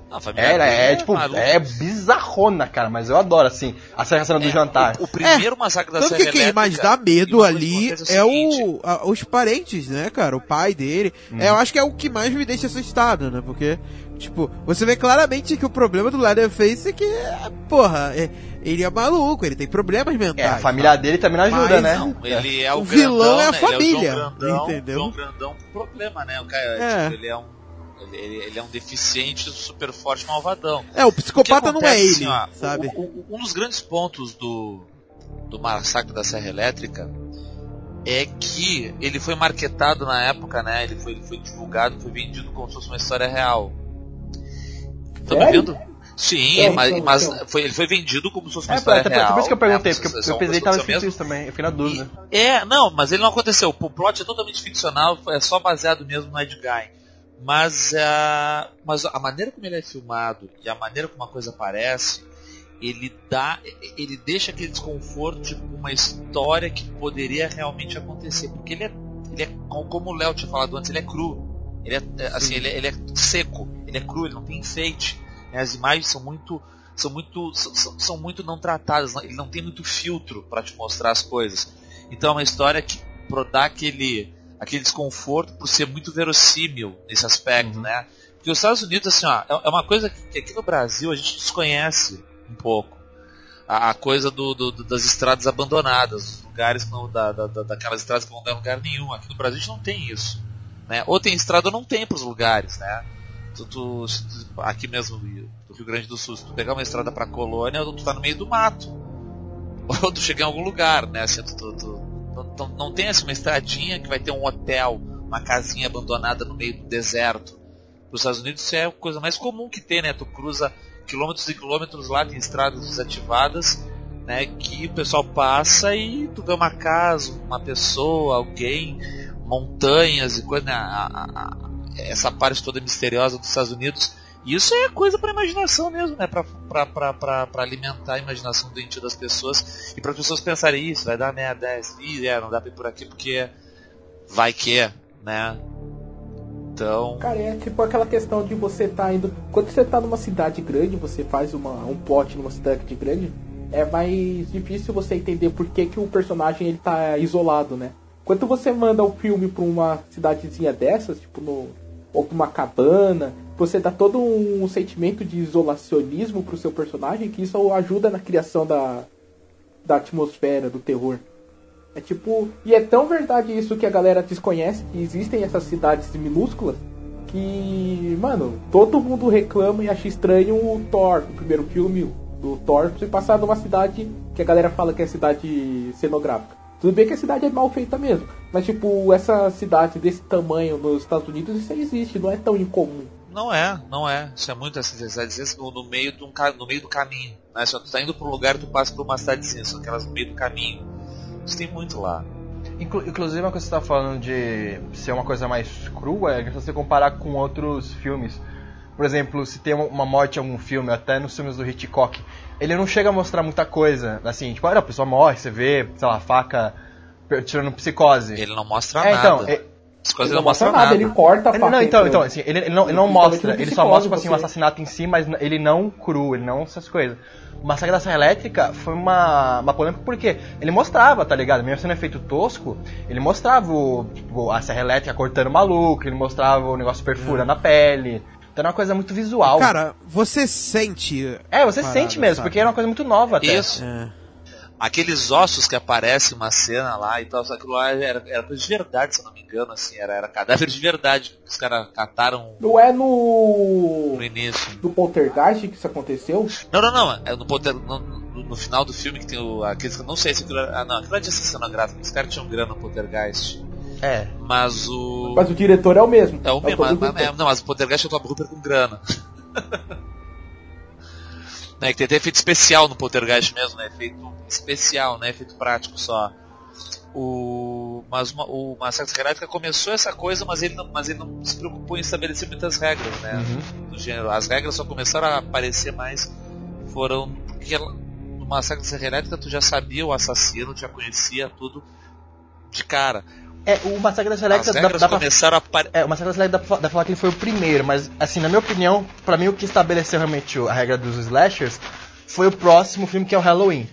Não, a família É, dele é, tipo, maluca. é bizarrona, cara, mas eu adoro, assim, a cena do É, jantar. O, o primeiro massacre da Tanto que quem mais dá medo coisa ali é o, a- os parentes, né, cara? O pai dele. Uhum. É, eu acho que é o que mais me deixa assustado, né? Porque, tipo, você vê claramente que o problema do Leatherface é que, porra, é- ele é maluco, ele tem problemas mentais. É, a família dele também não ajuda, Mas né? Não, ele é o, O vilão grandão, é a né? Ele família, é o Grandão, entendeu? João Grandão problema, né? O cara, É. tipo, ele é um Ele, ele, ele é um deficiente super forte malvadão. É, o psicopata O que não é acontece, ele, ó, sabe? o- o- um dos grandes pontos do, do massacre da Serra Elétrica é que ele foi marketado na época, né? Ele foi, ele foi divulgado, foi vendido como se fosse uma história real. Tá me vendo? Sim, Então, mas, então, mas então. foi, ele foi vendido como se fosse uma É, história até real. por isso que eu perguntei, né? porque é eu uma pensei que coisa tava que escrito isso também, eu fiquei na dúvida. e- é, não, mas ele não aconteceu. O plot é totalmente ficcional, é só baseado mesmo no Ed Guy. Mas, ah, mas a maneira como ele é filmado e a maneira como a coisa aparece, ele dá, ele deixa aquele desconforto de uma história que poderia realmente acontecer, porque ele é, ele é como o Léo tinha falado antes, ele é cru. Ele é, é, assim, ele é, ele é seco, ele é cru, ele não tem enfeite. né? As imagens são muito são muito são, são- muito não tratadas, ele não tem muito filtro para te mostrar as coisas. Então é uma história que pro dar aquele aquele desconforto por ser muito verossímil nesse aspecto, né? Porque os Estados Unidos assim, ó, é é uma coisa que aqui no Brasil a gente desconhece um pouco. A, a coisa do, do- das estradas abandonadas, os lugares não, da, da, da- daquelas estradas que não dão lugar nenhum. Aqui no Brasil a gente não tem isso. Né? Ou tem estrada ou não tem para os lugares, né? Tu, tu- tu- aqui mesmo do Rio Grande do Sul, se tu pegar uma estrada pra colônia, tu tá no meio do mato. Ou tu chega em algum lugar, né? Assim, tu- não, não- tem assim, uma estradinha que vai ter um hotel, uma casinha abandonada no meio do deserto. Nos Estados Unidos isso é a coisa mais comum que tem, né? Tu cruza quilômetros e quilômetros lá, tem estradas desativadas, né? Que o pessoal passa e tu vê uma casa, uma pessoa, alguém, montanhas e coisa, né? A- a- a- essa parte toda misteriosa dos Estados Unidos. Isso é coisa para imaginação mesmo, né? Pra alimentar a imaginação doentia das pessoas e para as pessoas pensarem isso, vai dar merda, é, ih, é, não dá pra ir por aqui porque vai que, né? Então, Cara, é tipo aquela questão de você tá indo. Quando você tá numa cidade grande, você faz uma, um plot numa cidade grande, é mais difícil você entender por que, que o personagem ele tá isolado, né? Quando você manda o filme pra uma cidadezinha dessas, tipo no. ou pra uma cabana, você dá todo um sentimento de isolacionismo pro seu personagem, que isso ajuda na criação da, da atmosfera, do terror. É tipo. E é tão verdade isso que a galera desconhece, que existem essas cidades minúsculas, que. Mano, todo mundo reclama e acha estranho o Thor, o primeiro filme do Thor, se passar numa cidade que a galera fala que é cidade cenográfica. Tudo bem que a cidade é mal feita mesmo, mas tipo, essa cidade desse tamanho nos Estados Unidos, isso existe, não é tão incomum. Não é, não é. Isso é muito assim, você assim, no, meio de um, no meio do caminho. Né? Só tu tá indo pra um lugar tu passa por uma cidadezinha, são aquelas no meio do caminho. Isso tem muito lá. Inclu- inclusive, uma coisa que você tá falando de ser uma coisa mais crua é que se você comparar com outros filmes. Por exemplo, se tem uma- morte em algum filme, até nos filmes do Hitchcock, ele não chega a mostrar muita coisa. Assim, tipo, olha, a pessoa morre, você vê, sei lá, faca tirando psicose. Ele não mostra é, nada. então, é- As coisas Ele não mostram nada, nada. ele corta a Ele- faca. não, então, então assim, ele, ele não, ele não mostra, ele só mostra tipo, assim, o você- assassinato em si, mas ele não cru, ele não essas coisas. O Massacre da Serra Elétrica foi uma, uma polêmica porque ele mostrava, tá ligado? Mesmo sendo efeito tosco, ele mostrava o, tipo, a Serra Elétrica cortando o maluco, ele mostrava o negócio perfurando a pele. Então era uma coisa muito visual. Cara, você sente. é, você parada, sente mesmo, sabe? porque era uma coisa muito nova até. Isso. É. Aqueles ossos que aparecem uma cena lá e tal, só que aquilo lá era, era coisa de verdade, se eu não me engano, assim, era, era cadáver de verdade. que Os caras cataram Não é no. no início. do Poltergeist que isso aconteceu? Não, não, não. É no, poder, no, no- no final do filme que tem o, aqueles que eu não sei se aquilo era. Ah, não, aquilo é de cenográfico. Os caras tinham grana no Poltergeist. É. Mas o. Mas o diretor é o mesmo. É o mesmo, Toby mas, Hooper. é, não, mas o Poltergeist é o Hooper com grana. né, que tem até efeito especial no Poltergeist mesmo, né? Efeito especial, né? Efeito prático só. O, mas uma- o Massacre Elétrica começou essa coisa, mas ele, não, mas ele não se preocupou em estabelecer muitas regras, né? Uhum. Do gênero. As regras só começaram a aparecer mais foram porque ela- no Massacre Elétrica tu já sabia o assassino, já conhecia tudo de cara. É, o Massacre da Serra As dá, dá pra começaram a. É, o Massacre da Serra Elétrica dá dá pra falar que ele foi o primeiro, mas, assim, na minha opinião, pra mim o que estabeleceu realmente a regra dos slashers foi o próximo filme que é o Halloween.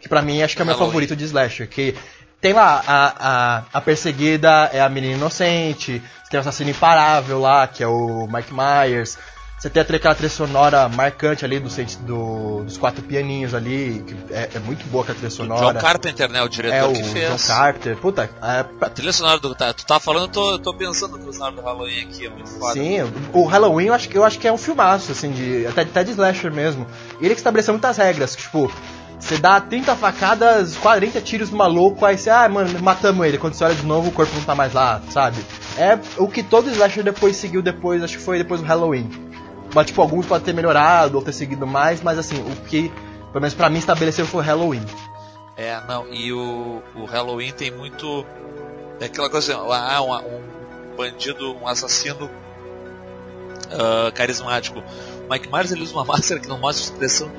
Que pra mim acho que é o meu Halloween. favorito de slasher. Que tem lá a, a, a perseguida é a menina inocente, tem o assassino imparável lá, que é o Mike Myers. Você tem aquela trilha sonora marcante ali do, do- dos quatro pianinhos ali, que é, é muito boa aquela trilha sonora. John Carpenter, né? O diretor é o que fez. John Carter. Puta, é, A trilha sonora do. Tá, tu tá falando, eu tô, tô pensando na trilha sonora do Halloween aqui, é muito foda. Sim, o Halloween eu acho, que- eu acho que é um filmaço, assim, de, até, até de slasher mesmo. Ele que estabeleceu muitas regras, que, tipo, você dá 30 facadas, 40 tiros no maluco, aí você, ah, mano, matamos ele. Quando você olha de novo, o corpo não tá mais lá, sabe? É o que todo slasher depois seguiu depois, acho que foi depois do Halloween. Mas, tipo, alguns podem ter melhorado ou ter seguido mais, mas, assim, o que, pelo menos pra mim, estabeleceu foi o Halloween. É, não, e o, o Halloween tem muito. É aquela coisa assim, ah, um, um bandido, um assassino ah, carismático. O Mike Myers ele usa uma máscara que não mostra expressão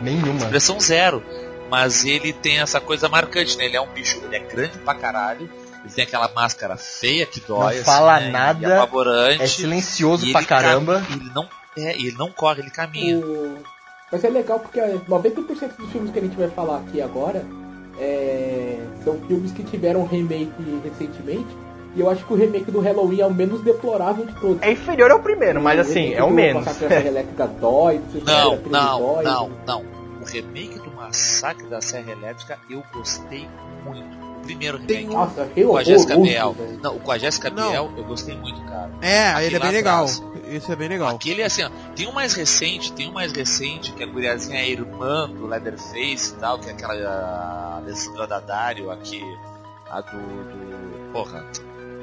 Nenhuma. expressão zero. Mas ele tem essa coisa marcante, né? Ele é um bicho, ele é grande pra caralho. Ele tem aquela máscara feia que dói. Não fala assim, né? nada, E apavorante. É silencioso pra ele caramba. Ele não, é, ele não corre, ele caminha. O- Mas é legal porque é, 90% dos filmes que a gente vai falar aqui agora é, são filmes que tiveram remake recentemente. E eu acho que o remake do Halloween é o menos deplorável de todos. É inferior ao primeiro, mas assim, é o menos. Massacre da Serra Elétrica dói, não Não, dói. não, não. O remake do Massacre da Serra Elétrica eu gostei muito. O primeiro Tem remake. um- Nossa, achei Com a Jéssica Biel. velho. Não, com a Jéssica. Biel eu gostei muito, cara. É, Aquele ele é bem legal. atrás. Isso é bem legal. Aquele assim, ó, tem um mais recente, tem um mais recente, que a guriazinha é irmã do Leatherface e tal, que é aquela a Alessandra Daddario aqui, a do, do. Porra,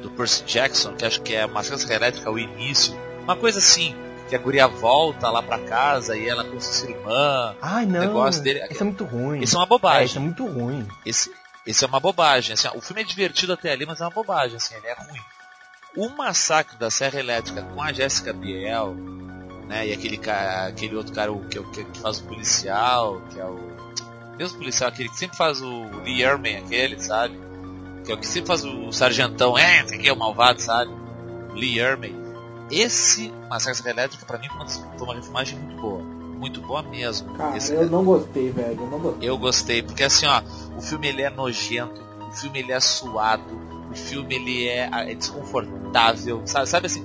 do Percy Jackson, que acho que é uma Massacre Elétrica, o início. Uma coisa assim, que a guria volta lá pra casa e ela com sua irmã. Ai, não. negócio dele- Isso é muito ruim. Isso é uma É, bobagem. isso é muito ruim. Esse, esse é uma bobagem. Assim, o filme é divertido até ali, mas é uma bobagem, assim, ele é ruim. O massacre da Serra Elétrica com a Jéssica Biel, né? E aquele cara, aquele outro cara o, que, que, que faz o policial, que é o. Mesmo policial, aquele que sempre faz o Lee Erman, aquele, sabe? Que é o que sempre faz o sargentão, é, aqui é o malvado, sabe? O Lee Erman. Esse Massacre da Serra Elétrica, pra mim, foi uma refilmagem muito boa. Muito boa mesmo. Cara, Esse- eu não gostei, velho. Eu não gostei. eu gostei, porque assim, ó, o filme ele é nojento, o filme ele é suado, o filme ele é, é desconfortável, sabe, sabe assim,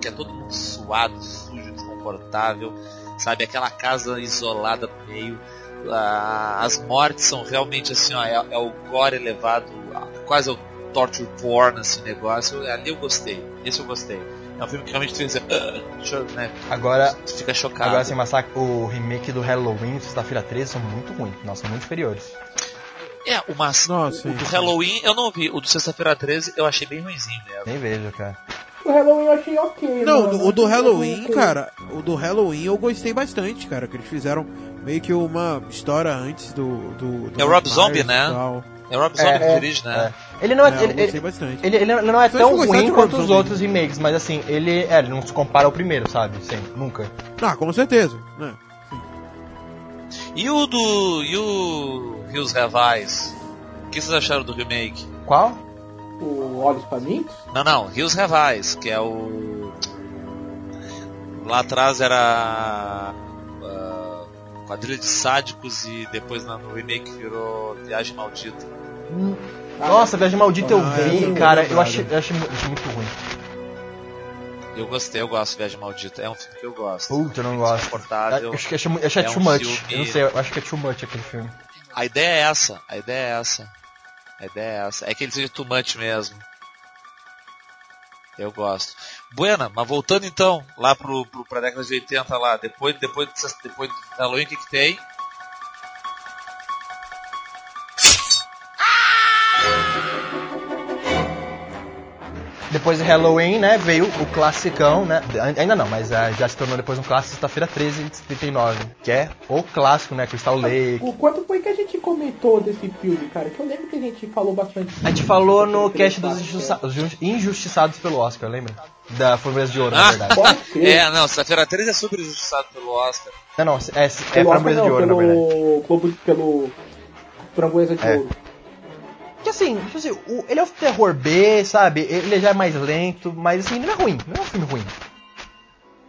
que é todo mundo suado, sujo, desconfortável, sabe, aquela casa isolada no meio, ah, as mortes são realmente assim, ó, é, é o gore elevado, ah, quase o torture porn, esse negócio, ali eu gostei, esse eu gostei. É um filme que realmente fez, né, Agora, tu fica chocado. agora assim, Massacre, o remake do Halloween, Sexta-feira 13, são muito ruins. Nossa, são muito inferiores. É, o, mas, Nossa, o do. Halloween eu não vi, o do Sexta-feira 13 eu achei bem ruimzinho mesmo. Nem vejo, cara. O Halloween eu achei ok. Não, mano. o do Halloween, cara, o do Halloween eu gostei bastante, cara, que eles fizeram meio que uma história antes do. do, do É o Rob Zombie, né? É o Rob Zombie É, que é, dirige, né? Ele não é, É, ele, ele, ele, ele não é Foi tão ruim quanto os outros remakes, mas assim, ele, é, ele não se compara ao primeiro, sabe? Sim, nunca. Ah, com certeza. Né? E o do. E o Rios Revais? O que vocês acharam do remake? Qual? O Olhos Famintos? Não, não, Rios Revais, que é o. Lá atrás era. ah, quadrilha de sádicos e depois na- no remake virou Viagem Maldita. Nossa, Viagem Maldita eu Ah, vi, essa eu cara. não Eu achei, eu achei, mu- achei muito ruim. Eu gostei, eu gosto de Viagem Maldita. É um filme que eu gosto. Puta, eu não gosto. Eu acho que mu- achei É too um much. filme- Eu não sei, eu acho que é too much aquele filme. A ideia é essa, a ideia é essa. A ideia é essa. É que ele seja too much mesmo. Eu gosto. Buena, mas voltando então lá pro, pro, pra década de 80 lá, depois, depois, depois do Halloween, o que que tem? Depois de Halloween, né, veio o classicão, né? Ainda não, mas ah, já se tornou depois um clássico Sexta-feira 13 de 39, que é o clássico, né? Crystal Lake. O quanto foi que a gente comentou desse filme, cara? Que eu lembro que a gente falou bastante. A gente falou no cast dos os injustiçados pelo Oscar, lembra? Da Fórmula de Ouro, na Ah. verdade. Pode ser. É, não, sexta-feira 13 é super injustiçado pelo Oscar. Não, não, é, é Pelo Framboesa Oscar, de Ouro, na verdade. pelo Globo, pelo Framboesa de É. Ouro. Que assim, tipo assim, o- ele é um terror B, sabe? Ele já é mais lento, mas assim, não é ruim, não é um filme ruim.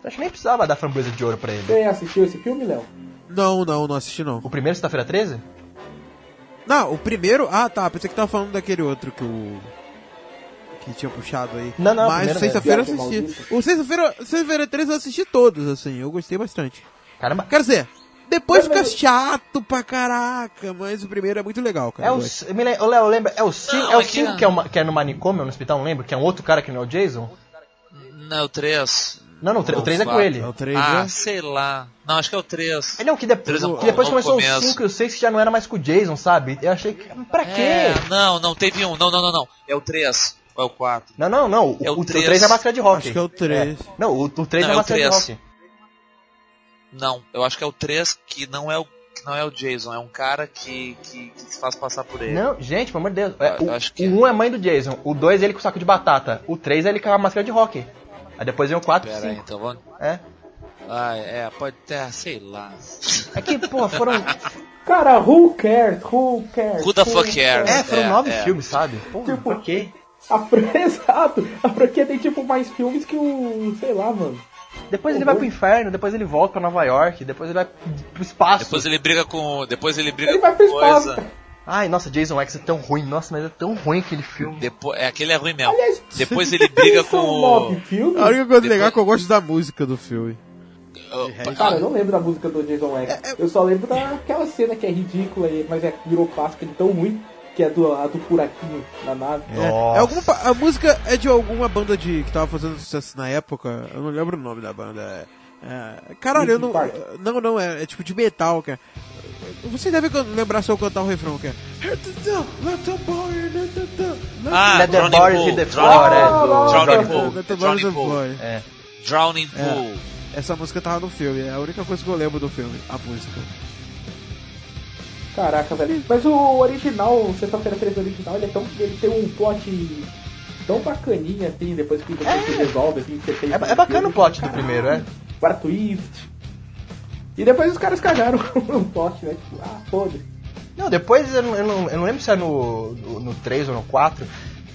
Eu acho que nem precisava dar Framboesa de Ouro pra ele. Você assistiu esse filme, Léo? Não, não, não assisti não. O primeiro Sexta-feira 13? Não, o primeiro. Ah, tá. Pensei que tava falando daquele outro que o. que tinha puxado aí. Não, não, Mas sexta-feira eu assisti. Maldito. O sexta-feira, sexta-feira 3 eu assisti todos, assim, eu gostei bastante. Caramba, Quer dizer, depois fica chato pra caraca, mas o primeiro é muito legal, cara. é eu o. gosto. Me lembra, ô, Léo, lembra? É o 5 Não, é o é que- cinco que, é, uma- que é no manicômio, no hospital, não lembro? Que é um outro cara que não é o Jason? Não, o 3. Não, não, o 3 é com ele. É o 3, Ah, né? sei lá. Não, acho que é o 3. É, Não, que, de- Três é que depois bom começou o começo. 5 e o 6 que já não era mais com o Jason, sabe? Eu achei que. Pra quê? É, não, não, teve um. Não, não, não, não. É o 3. Ou é o 4. Não, não, não. É o o, o três. 3 é a máscara de rock. Acho que é o 3. Não, o, o 3 Não, é a é o máscara de três. rock. Não, eu acho que é o 3 que não é o, que não é o Jason. É um cara que, que, que se faz passar por ele. Não, gente, pelo amor de Deus. É, o, acho que- o 1 é mãe do Jason, o 2 é ele com o saco de batata, o 3 é ele com a máscara de rock. Aí depois vem o 4 e Pera aí, 5. então vamos. É. Ah, é, pode ter, sei lá. É que, porra, foram. Cara, who cares? Who cares? Who the fuck cares? É, foram É, nove é. filmes, sabe? Porra, Tipo, pra quê? A Exato. A franquia tem tipo mais filmes que o. sei lá, mano. Depois ele vai pro inferno, depois ele volta pra Nova York, depois ele vai pro espaço. Depois ele briga com. Depois ele briga Ele com vai pro espaço. coisa. Ai, nossa, Jason X é tão ruim. Nossa, mas é tão ruim aquele filme. Depois, é, aquele é ruim mesmo. Aliás, Depois ele briga com são o. nove filmes? A única coisa Depois- legal é que eu gosto da música do filme. Cara, eu não lembro da música do Jason X. É, Eu só lembro daquela cena que é ridícula, e- mas é, virou clássica de tão ruim, que é do, a do buraquinho na nave. É, é alguma, a música é de alguma banda de que tava fazendo sucesso na época. Eu não lembro o nome da banda. É, é, caralho, eu não. Não, não, é, é tipo de metal, cara. Você deve lembrar se eu cantar o refrão, que é. The boy, the- Ah, Let the Pool, hit the Drowning floor, é. Ah, Drowning Pool. Let the Drowning boy, Pool. boy. É. Drowning É. Pool. Essa música tava no filme, é a única coisa que eu lembro do filme, a música. Caraca, velho. Mas o original, Sexta-feira 13 original, ele, é tão, ele tem um plot tão bacaninha assim, depois que você se resolve, assim, você tem. É, é bacana o plot do primeiro, é? Para twist. E depois os caras cagaram o plot, né? Tipo, ah, foda-se. Não, depois eu não, eu não, eu não lembro se é no, no, no 3 ou no 4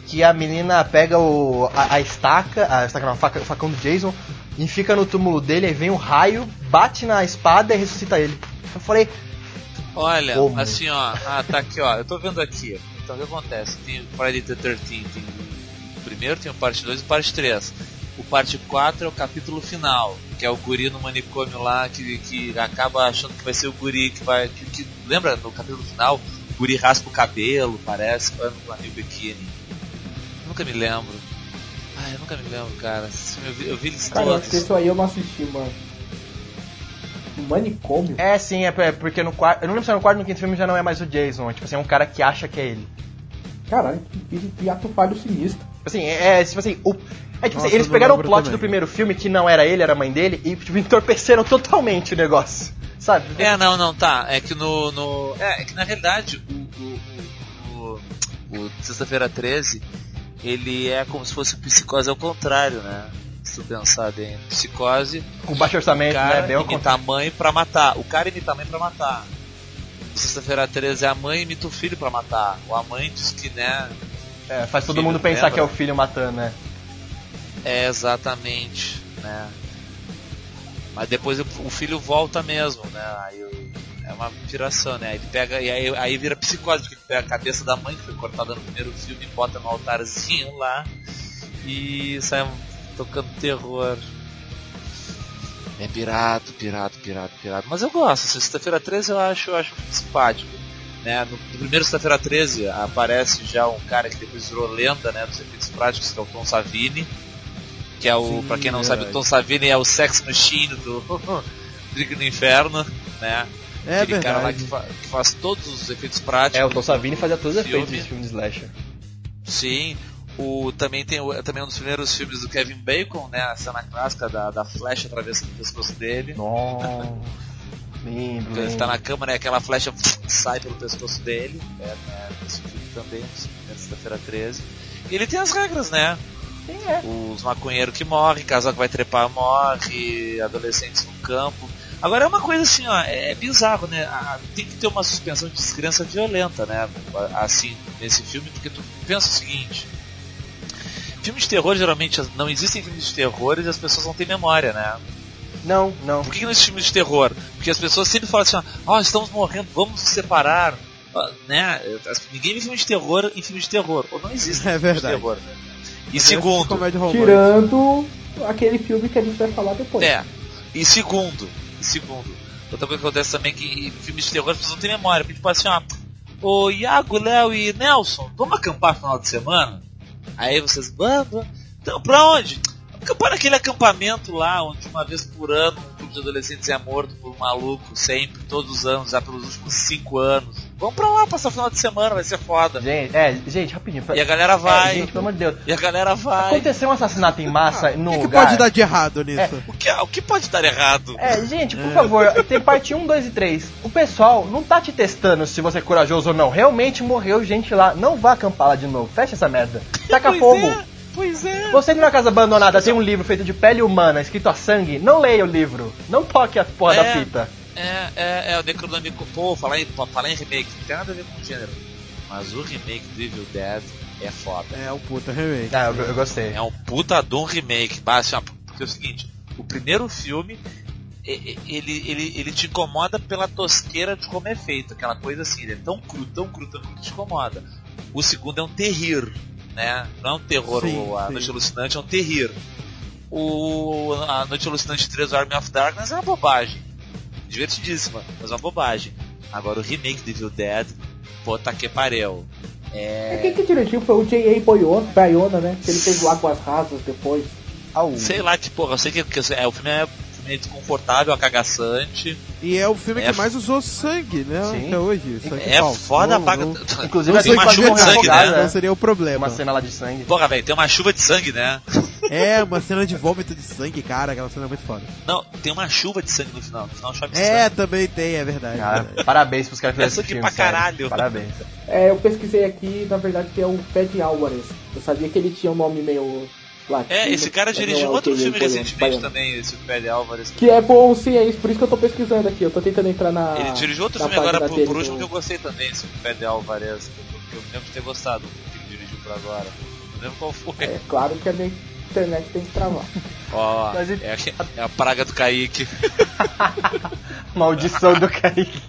que a menina pega o, a, a estaca, a estaca não, a faca, o facão do Jason e fica no túmulo dele, aí vem um raio, bate na espada e ressuscita ele. Eu falei, Olha, Como? assim, ó. Ah, tá aqui, ó. Eu tô vendo aqui. Então, o que acontece? Tem o Friday the 13 tem o primeiro, tem o parte 2 e o parte 3. O parte 4 é o capítulo final, que é o guri no manicômio lá, que, que acaba achando que vai ser o guri que vai... Que, que- lembra, no capítulo final, o guri raspa o cabelo, parece, vai no amigo biquíni. Nunca me lembro. Ah, eu nunca me lembro, cara. Filme Eu vi, eu vi eles Cara, todos. isso aí eu não assisti, mano. O manicômio? é sim, é, é porque no quarto, eu não lembro se é no quarto no quinto filme já não é mais o Jason, é tipo assim, é um cara que acha que é ele. Caralho, que, que, ato falho sinistro. Assim, é, é tipo assim, o, é tipo Nossa, assim, eles pegaram o plot também. do primeiro filme, que não era ele, era a mãe dele, e tipo, entorpeceram totalmente o negócio. Sabe? É, não, não, tá. É que no. no é, é que na realidade o. o, o, o- o Sexta-feira 13 ele é como se fosse psicose ao contrário, né? Se pensar bem. Psicose, Com baixo orçamento, cara né? Bem imita a mãe pra matar. O cara imita a mãe pra matar. Sexta-feira 13 é a mãe imita o filho pra matar. Ou a mãe diz que, né? É, faz todo Filho, mundo pensar lembra? que é o filho matando, né? É exatamente, né? Mas depois o filho volta mesmo, né? Aí é uma piração, né? Ele pega e aí, aí vira psicose, porque ele pega a cabeça da mãe que foi cortada no primeiro filme, bota no altarzinho lá e sai tocando terror. É pirata, pirata, pirata, pirata. Mas eu gosto, assim, sexta-feira 13 eu acho, eu acho simpático. Né? No, no primeiro sexta-feira 13 aparece já um cara que depois virou lenda né, dos efeitos práticos, que é o Tom Savini. Que é o, Sim, pra quem não verdade. sabe, o Tom Savini é o sex machine do Drink no Inferno, né? É Aquele cara lá verdade. que, fa- que faz todos os efeitos práticos. É, o Tom Savini fazia todos os efeitos desse filme de slasher. Sim. O, também tem o, é também um dos primeiros filmes do Kevin Bacon, né? A cena clássica da, da flecha atravessando o pescoço dele. Nossa. Lembro, Quando ele lembro. tá na cama, né? Aquela flecha sai pelo pescoço dele. É, né? Esse filme também, na sexta-feira 13. E ele tem as regras, né? Os maconheiros que morrem, casal que vai trepar morre, adolescentes no campo. Agora é uma coisa assim, ó, é bizarro, né? Tem que ter uma suspensão de descrença violenta, né? Assim, nesse filme, porque tu pensa o seguinte. Filmes de terror geralmente não existem filmes de terror e as pessoas não têm memória, né? Não, não. Por que, que não existe filme de terror? Porque as pessoas sempre falam assim, ó, estamos morrendo, vamos nos separar. Ah, Né? Ninguém vê filme de terror em filme de terror. Ou não existe É filme de verdade. terror. E segundo, Comédia romântica. Tirando aquele filme que a gente vai falar depois. é. E segundo, e segundo, outra coisa que acontece também é que em filmes de terror as pessoas não têm memória. Porque, tipo assim, ó, ô Iago, Léo e Nelson, vamos acampar no final de semana? Aí vocês, vamos, então pra onde? Acampar naquele acampamento lá, onde uma vez por ano um grupo de adolescentes é morto por um maluco, sempre, todos os anos, já pelos últimos cinco anos. Vamos pra lá passar o final de semana, vai ser foda. Gente, é, gente, rapidinho. pra- E a galera É, vai. gente, pelo amor de Deus. E a galera vai. Aconteceu um assassinato em massa O no que, que lugar. pode dar de errado nisso? O que, o que pode dar errado? É, gente, por favor, tem parte 1, 2 e 3. O pessoal não tá te testando se você é corajoso ou não. Realmente morreu gente lá. Não vá acampar lá de novo. Fecha essa merda. Taca Pois fogo. é, pois é. Você numa casa abandonada, tem um livro feito de pele humana, escrito a sangue, não leia o livro. Não toque a porra da É. fita. É, é, é o Necronômico. Pô, falar em, falar em remake, não tem nada a ver com o gênero. Mas o remake do Evil Dead é foda. É um puta remake. Ah, eu, eu gostei. É um puta de um remake. Mas, assim, ó, porque é o seguinte: o primeiro filme. Ele, ele, ele te incomoda pela tosqueira de como é feito, aquela coisa assim, ele é tão cru, tão cru, tão cru que te incomoda. O segundo é um terrir, né? Não é um terror, Sim, o- a sim. Noite Alucinante é um terrir. O A Noite Alucinante 3 Army of Darkness é uma bobagem. Divertidíssima, mas uma bobagem. Agora o remake de Evil Dead, puta que pariu. É, Quem que dirigiu foi o J.A. Bayona, Bayona, né? Que ele fez o Águas Rasas depois. Sei lá que porra, eu sei que, que é, o filme é, o filme é desconfortável, acagaçante. E é o filme É que mais usou sangue, né? Sim. Até hoje. Sangue É falso. foda, Não- não- Inclusive, Não a tem uma chuva de sangue, né? Não seria o problema. Uma cena lá de sangue. Porra, velho, tem uma chuva de sangue, né? É, uma cena de vômito de sangue, cara. Aquela cena é muito foda. Não, tem uma chuva de sangue no final. No final chove É, sangue. também tem, é verdade. Cara, é verdade. parabéns pros caras que É fizeram esse sangue filme. pra caralho. Parabéns. É, eu pesquisei aqui, na verdade, que é o Fed Álvares. Eu sabia que ele tinha um nome meio latino. É, esse cara dirigiu é outro filme Bayona. recentemente Bayona. também, esse Pele Álvares. Que é bom, sim, é isso. Por isso que eu tô pesquisando aqui. Eu tô tentando entrar na. Ele dirigiu outro filme agora por, por último que eu gostei também, esse Pele Álvares. Que eu me lembro de ter gostado do que ele dirigiu por agora. Não lembro qual foi. É claro que a minha internet tem que travar. Ó, ele- é, é a praga do Kaique. Maldição do Kaique.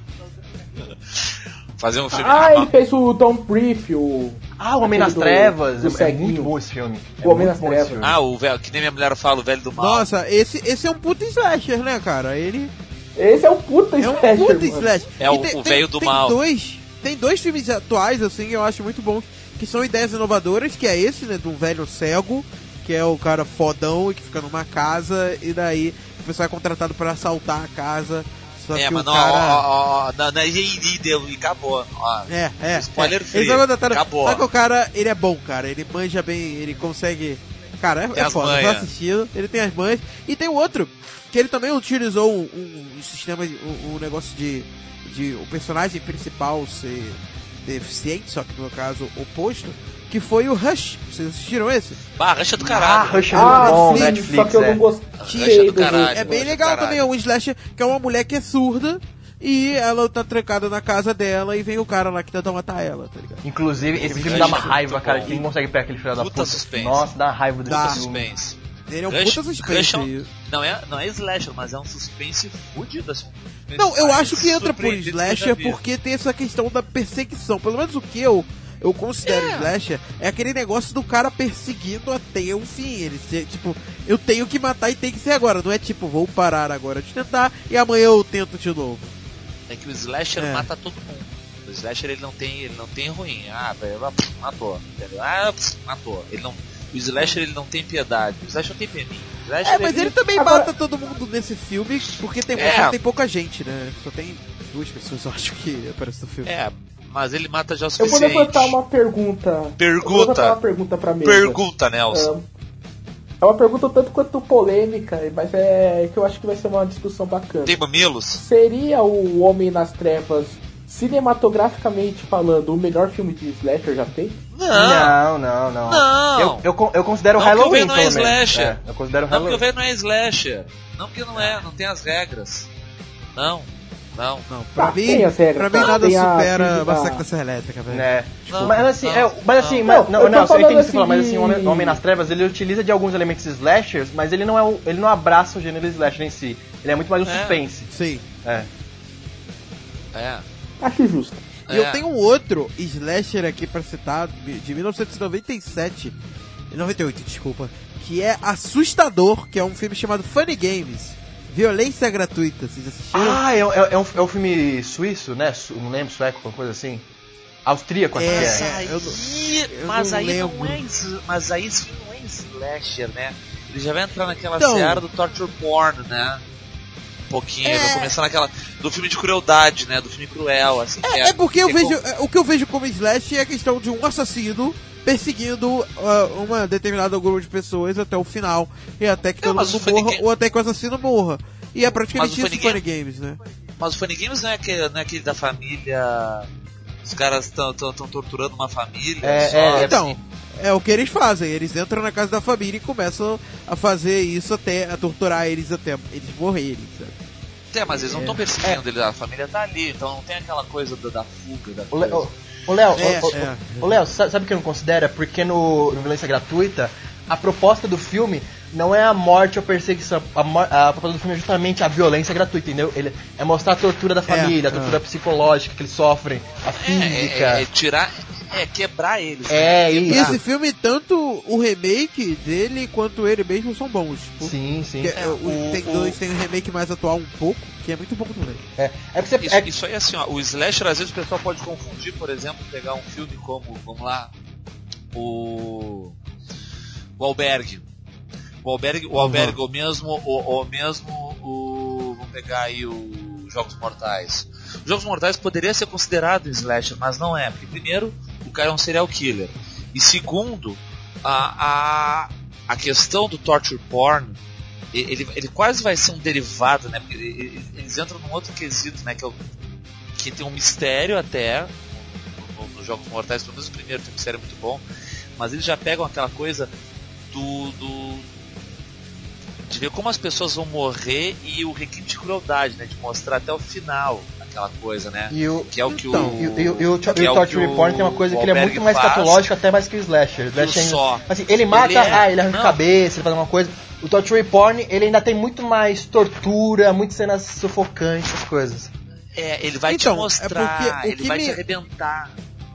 Fazer um filme. Ah, ele fez o Don't Brief, o. Ah, o Homem nas do- Trevas. do é ceguinho. muito bom esse filme. É O Homem muito nas bom Trevas. Ah, o velho, que nem minha mulher fala, o velho do mal. Nossa, esse, esse é um puta slasher, né, cara? Ele Esse é o puta é um slasher, puta mano. slasher. É o- tem- o velho do tem mal. Dois, tem dois filmes atuais, assim, que eu acho muito bons, que são ideias inovadoras, que é esse, né, de um velho cego, que é o cara fodão e que fica numa casa, e daí o pessoal é contratado pra assaltar a casa, só é, que mas o não, cara... ó, ó, ó, não, não, e, e deu, e acabou. Ó, É, é. Spoiler é. free. Só contrataram- Acabou. Só que o cara, ele é bom, cara. Ele manja bem, ele consegue. Cara, é, é foda. Eu tô manhas. assistindo, ele tem as manhas. E tem o outro, que ele também utilizou um, um sistema, de- um, um negócio de, de o personagem principal ser deficiente, só que no caso oposto, que foi o Rush. Vocês assistiram esse? Bah, racha do Ah, caralho. Rush é Ah, bom, sim, Netflix, só que eu é. não gostei do do caralho. É bem Rush do legal também, é um slasher que é uma mulher que é surda. E ela tá trancada na casa dela e vem o cara lá que tenta matar ela, tá ligado? Inclusive, esse Rush filme dá uma é raiva, cara. bom. Quem consegue pegar aquele filho da Puta puta? suspense. Nossa, dá raiva desse Dá. Suspense. Ele é um Rush- puta Rush suspense. é um- Não é, não é slasher, mas é um suspense fudido assim. Suspense Não, eu acho que entra por que slasher porque tem essa questão da perseguição. Pelo menos o que eu, eu considero slasher é aquele negócio do cara perseguindo até o fim. Ele ser, tipo, eu tenho que matar e tem que ser agora. Não é tipo, vou parar agora de tentar e amanhã eu tento de novo. É que o slasher É. mata todo mundo. O slasher ele não tem, ele não tem ruim. Ah, velho, matou. Entendeu? Ah, pff, matou. Ele não, o slasher ele não tem piedade. O slasher não tem peninho. O slasher, É, mas ele também Agora- mata todo mundo nesse filme porque tem, É. tem pouca gente, né? Só tem duas pessoas, eu acho que aparece no filme. É, mas ele mata já o Eu vou suficiente. levantar uma pergunta. Eu vou Pergunta. levantar uma pergunta pra mesa. Pergunta, Nelson. É uma pergunta tanto quanto polêmica, mas é que eu acho que vai ser uma discussão bacana. Tem mamilos? Seria o Homem nas Trevas, cinematograficamente falando, o melhor filme de slasher já feito? Não. Não, não, não. Não. Eu, eu, eu considero Não, Halloween, velho não é slasher. É, eu considero Não, porque o Halloween. velho não é slasher. Não, porque não é, não tem as regras. Não, não. Não, pra Ah, mim, pra mim tá? nada supera a- Massacre da Serra Elétrica, velho. Né? Não, mas assim, não, é, mas assim, não. mas- Não, não, eu entendi o que você assim falou, mas assim, o Homem, o Homem nas Trevas, ele utiliza de alguns elementos slashers, mas ele não é o, ele não abraça o gênero slasher em si. Ele é muito mais um É. suspense. Sim. É. É. Acho justo. E eu É. tenho um outro slasher aqui pra citar, de 1997, 98, desculpa. Que é assustador, que é um filme chamado Funny Games. Violência gratuita, vocês assistiram? Ah, é, é, é um, é um filme suíço, né? Su- Não lembro, sueco, alguma coisa assim. Austríaco, acho É, que Mas é. aí, eu não- eu mas não aí lembro. não é, mas aí isso não é slasher, né? Ele já vai entrar naquela Então. seara do torture porn, né? Um pouquinho, É. vai começar naquela do filme de crueldade, né? Do filme cruel, assim. que É, é porque eu vejo. com- é, O que eu vejo como slash é a questão de um assassino perseguindo ah, uma determinada grupo de pessoas até o final. E até que É, todo mundo morra, Game- ou até que o assassino morra. E é praticamente isso Funny Games, né? Mas o Funny Games não é aquele, não é aquele da família. Os caras estão torturando uma família. É, só, é, assim. Então, é o que eles fazem. Eles entram na casa da família e começam a fazer isso até, a torturar eles até eles morrerem, sabe? É, mas eles não estão perseguindo ele, a família tá ali, então não tem aquela coisa da, da fuga, da coisa. o- o Léo, É, é. Léo, sa- sabe o que eu não considero? É Porque no, no Violência Gratuita, a proposta do filme não é a morte ou perseguição. A, a proposta do filme é justamente a violência gratuita, entendeu? Ele é mostrar a tortura da família, a tortura é. psicológica que eles sofrem, a É, física. é, é tirar. É quebrar eles. É, né? E isso. esse filme, tanto o remake dele quanto ele mesmo são bons. Tipo, Sim, sim. que é, o- o- tem o- dois, tem um remake mais atual um pouco, que é muito bom também. É, é porque você. Isso, é- isso aí, assim, ó, o slasher, às vezes o pessoal pode confundir, por exemplo, pegar um filme como, vamos lá, o. O Albergue. O Albergue, o Albergue, ou mesmo, ou, ou mesmo o. Vamos pegar aí o Jogos Mortais. Os Jogos Mortais poderia ser considerado um slasher, mas não é, porque primeiro, o cara é um serial killer. E segundo, a, a, a questão do torture porn ele, ele quase vai ser um derivado, né? Porque ele- ele- eles entram num outro quesito, né? Que, é o, que tem um mistério até no- no- nos Jogos Mortais, pelo menos o primeiro tem um mistério muito bom, mas eles já pegam aquela coisa do, do de ver como as pessoas vão morrer e o requinte de crueldade, né? De mostrar até o final aquela coisa, né? E o, Que é o que Então, o E, o- e o- e o, que e é o Torture Porn tem uma coisa que ele é muito mais faz. catológico, até mais que o Slasher. O Slasher só. assim, ele mata, Ele é- ah, ele arranca não. a cabeça, ele faz alguma coisa. O Torture Porn, ele ainda tem muito mais tortura, muitas cenas sufocantes, essas coisas. É, ele vai Então, é te mostrar, porque o ele que vai me- te arrebentar.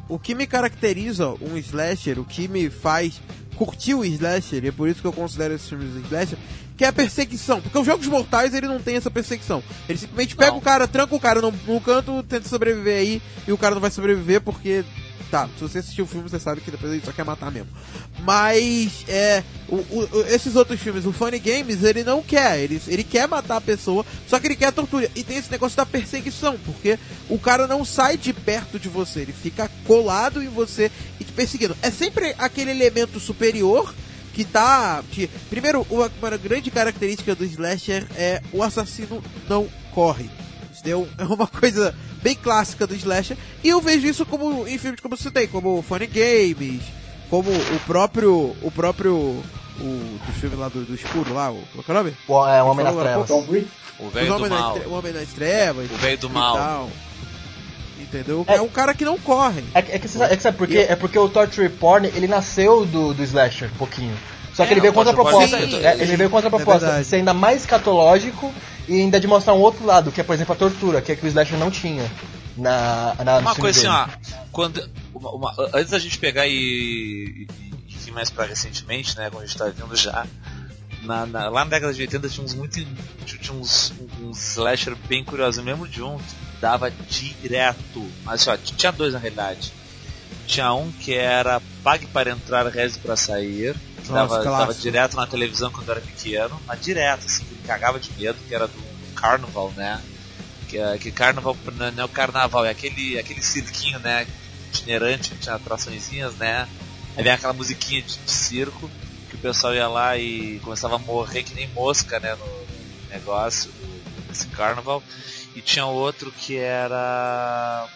O que me caracteriza um slasher, o que me faz curtir o slasher, e é por isso que eu considero esses filmes slasher, que é a perseguição. Porque os jogos mortais, ele não tem essa perseguição. Ele simplesmente pega Não. o cara, tranca o cara num, num canto, tenta sobreviver aí, e o cara não vai sobreviver porque... Tá, se você assistiu o filme, você sabe que depois ele só quer matar mesmo. Mas, é... o- o- esses outros filmes, o Funny Games, ele não quer. Ele, ele quer matar a pessoa, só que ele quer a tortura. E tem esse negócio da perseguição, porque o cara não sai de perto de você, ele fica colado em você e te perseguindo. É sempre aquele elemento superior que tá. Que, primeiro, uma, uma grande característica do slasher é o assassino não corre. Isso é um- é uma coisa bem clássica do slasher. E eu vejo isso como em filmes como você tem, como Funny Games, como o próprio. O próprio. O do filme lá do, do escuro lá, o, qual que é o nome? O, é, o Homem das Trevas. O velho do mal. O Homem das Trevas. O velho do mal. Entendeu? É- É, um cara que não corre. É, que- é que você sabe, é que sabe por quê? É porque o Torture Porn, ele nasceu do, do Slasher, um pouquinho. Só que É, ele veio contra a Porn proposta. sim, é, ele veio contra a é proposta de ser ainda mais catológico e ainda de mostrar um outro lado, que é, por exemplo, a tortura, que é que o Slasher não tinha. Na, na Uma coisa assim, ó. Quando, uma- uma- antes da gente pegar e, e, e vir mais pra recentemente, né? Como a gente tá vendo já. Na, na- lá na década de 80 tinha uns muito. Tinha uns, uns slasher bem curiosos. Mesmo de um dava direto. Mas ó, tinha dois na realidade. Tinha um que era Pague para entrar, reze para sair. Que Nossa, dava, dava direto na televisão quando eu era pequeno. Mas direto, assim, que me cagava de medo, que era do Carnival, né? Que, é- que carnaval não não é o carnaval, é aquele, aquele cirquinho, né? Itinerante, que tinha atraçõezinhas, né? Aí vem aquela musiquinha de, de circo, que o pessoal ia lá e começava a morrer que nem mosca, né? No negócio, nesse carnaval. E tinha outro que era.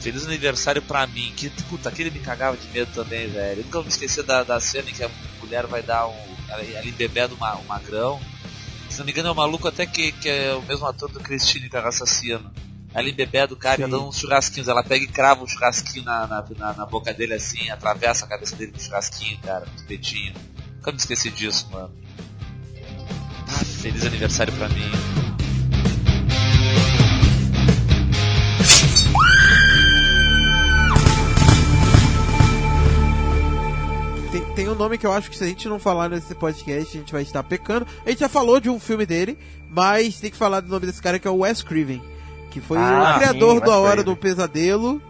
Feliz aniversário pra mim, que puta, aquele me cagava de medo também, velho. Eu nunca me esquecer da, da cena em que a mulher vai dar um. Ela embebeda uma, um magrão. Se não me engano é o maluco até que, que é o mesmo ator do Cristine Carro Assassino. Ela embebeda o cara, dando uns churrasquinhos. Ela pega e crava um churrasquinho na, na, na, na boca dele assim, atravessa a cabeça dele com churrasquinho, cara, com o espetinho. Nunca me esqueci disso, mano. Ah, feliz aniversário pra mim. Um nome que eu acho que se a gente não falar nesse podcast, a gente vai estar pecando. A gente já falou de um filme dele, mas tem que falar do nome desse cara que é o Wes Craven, que foi Ah, o criador sim, do A Hora do Pesadelo.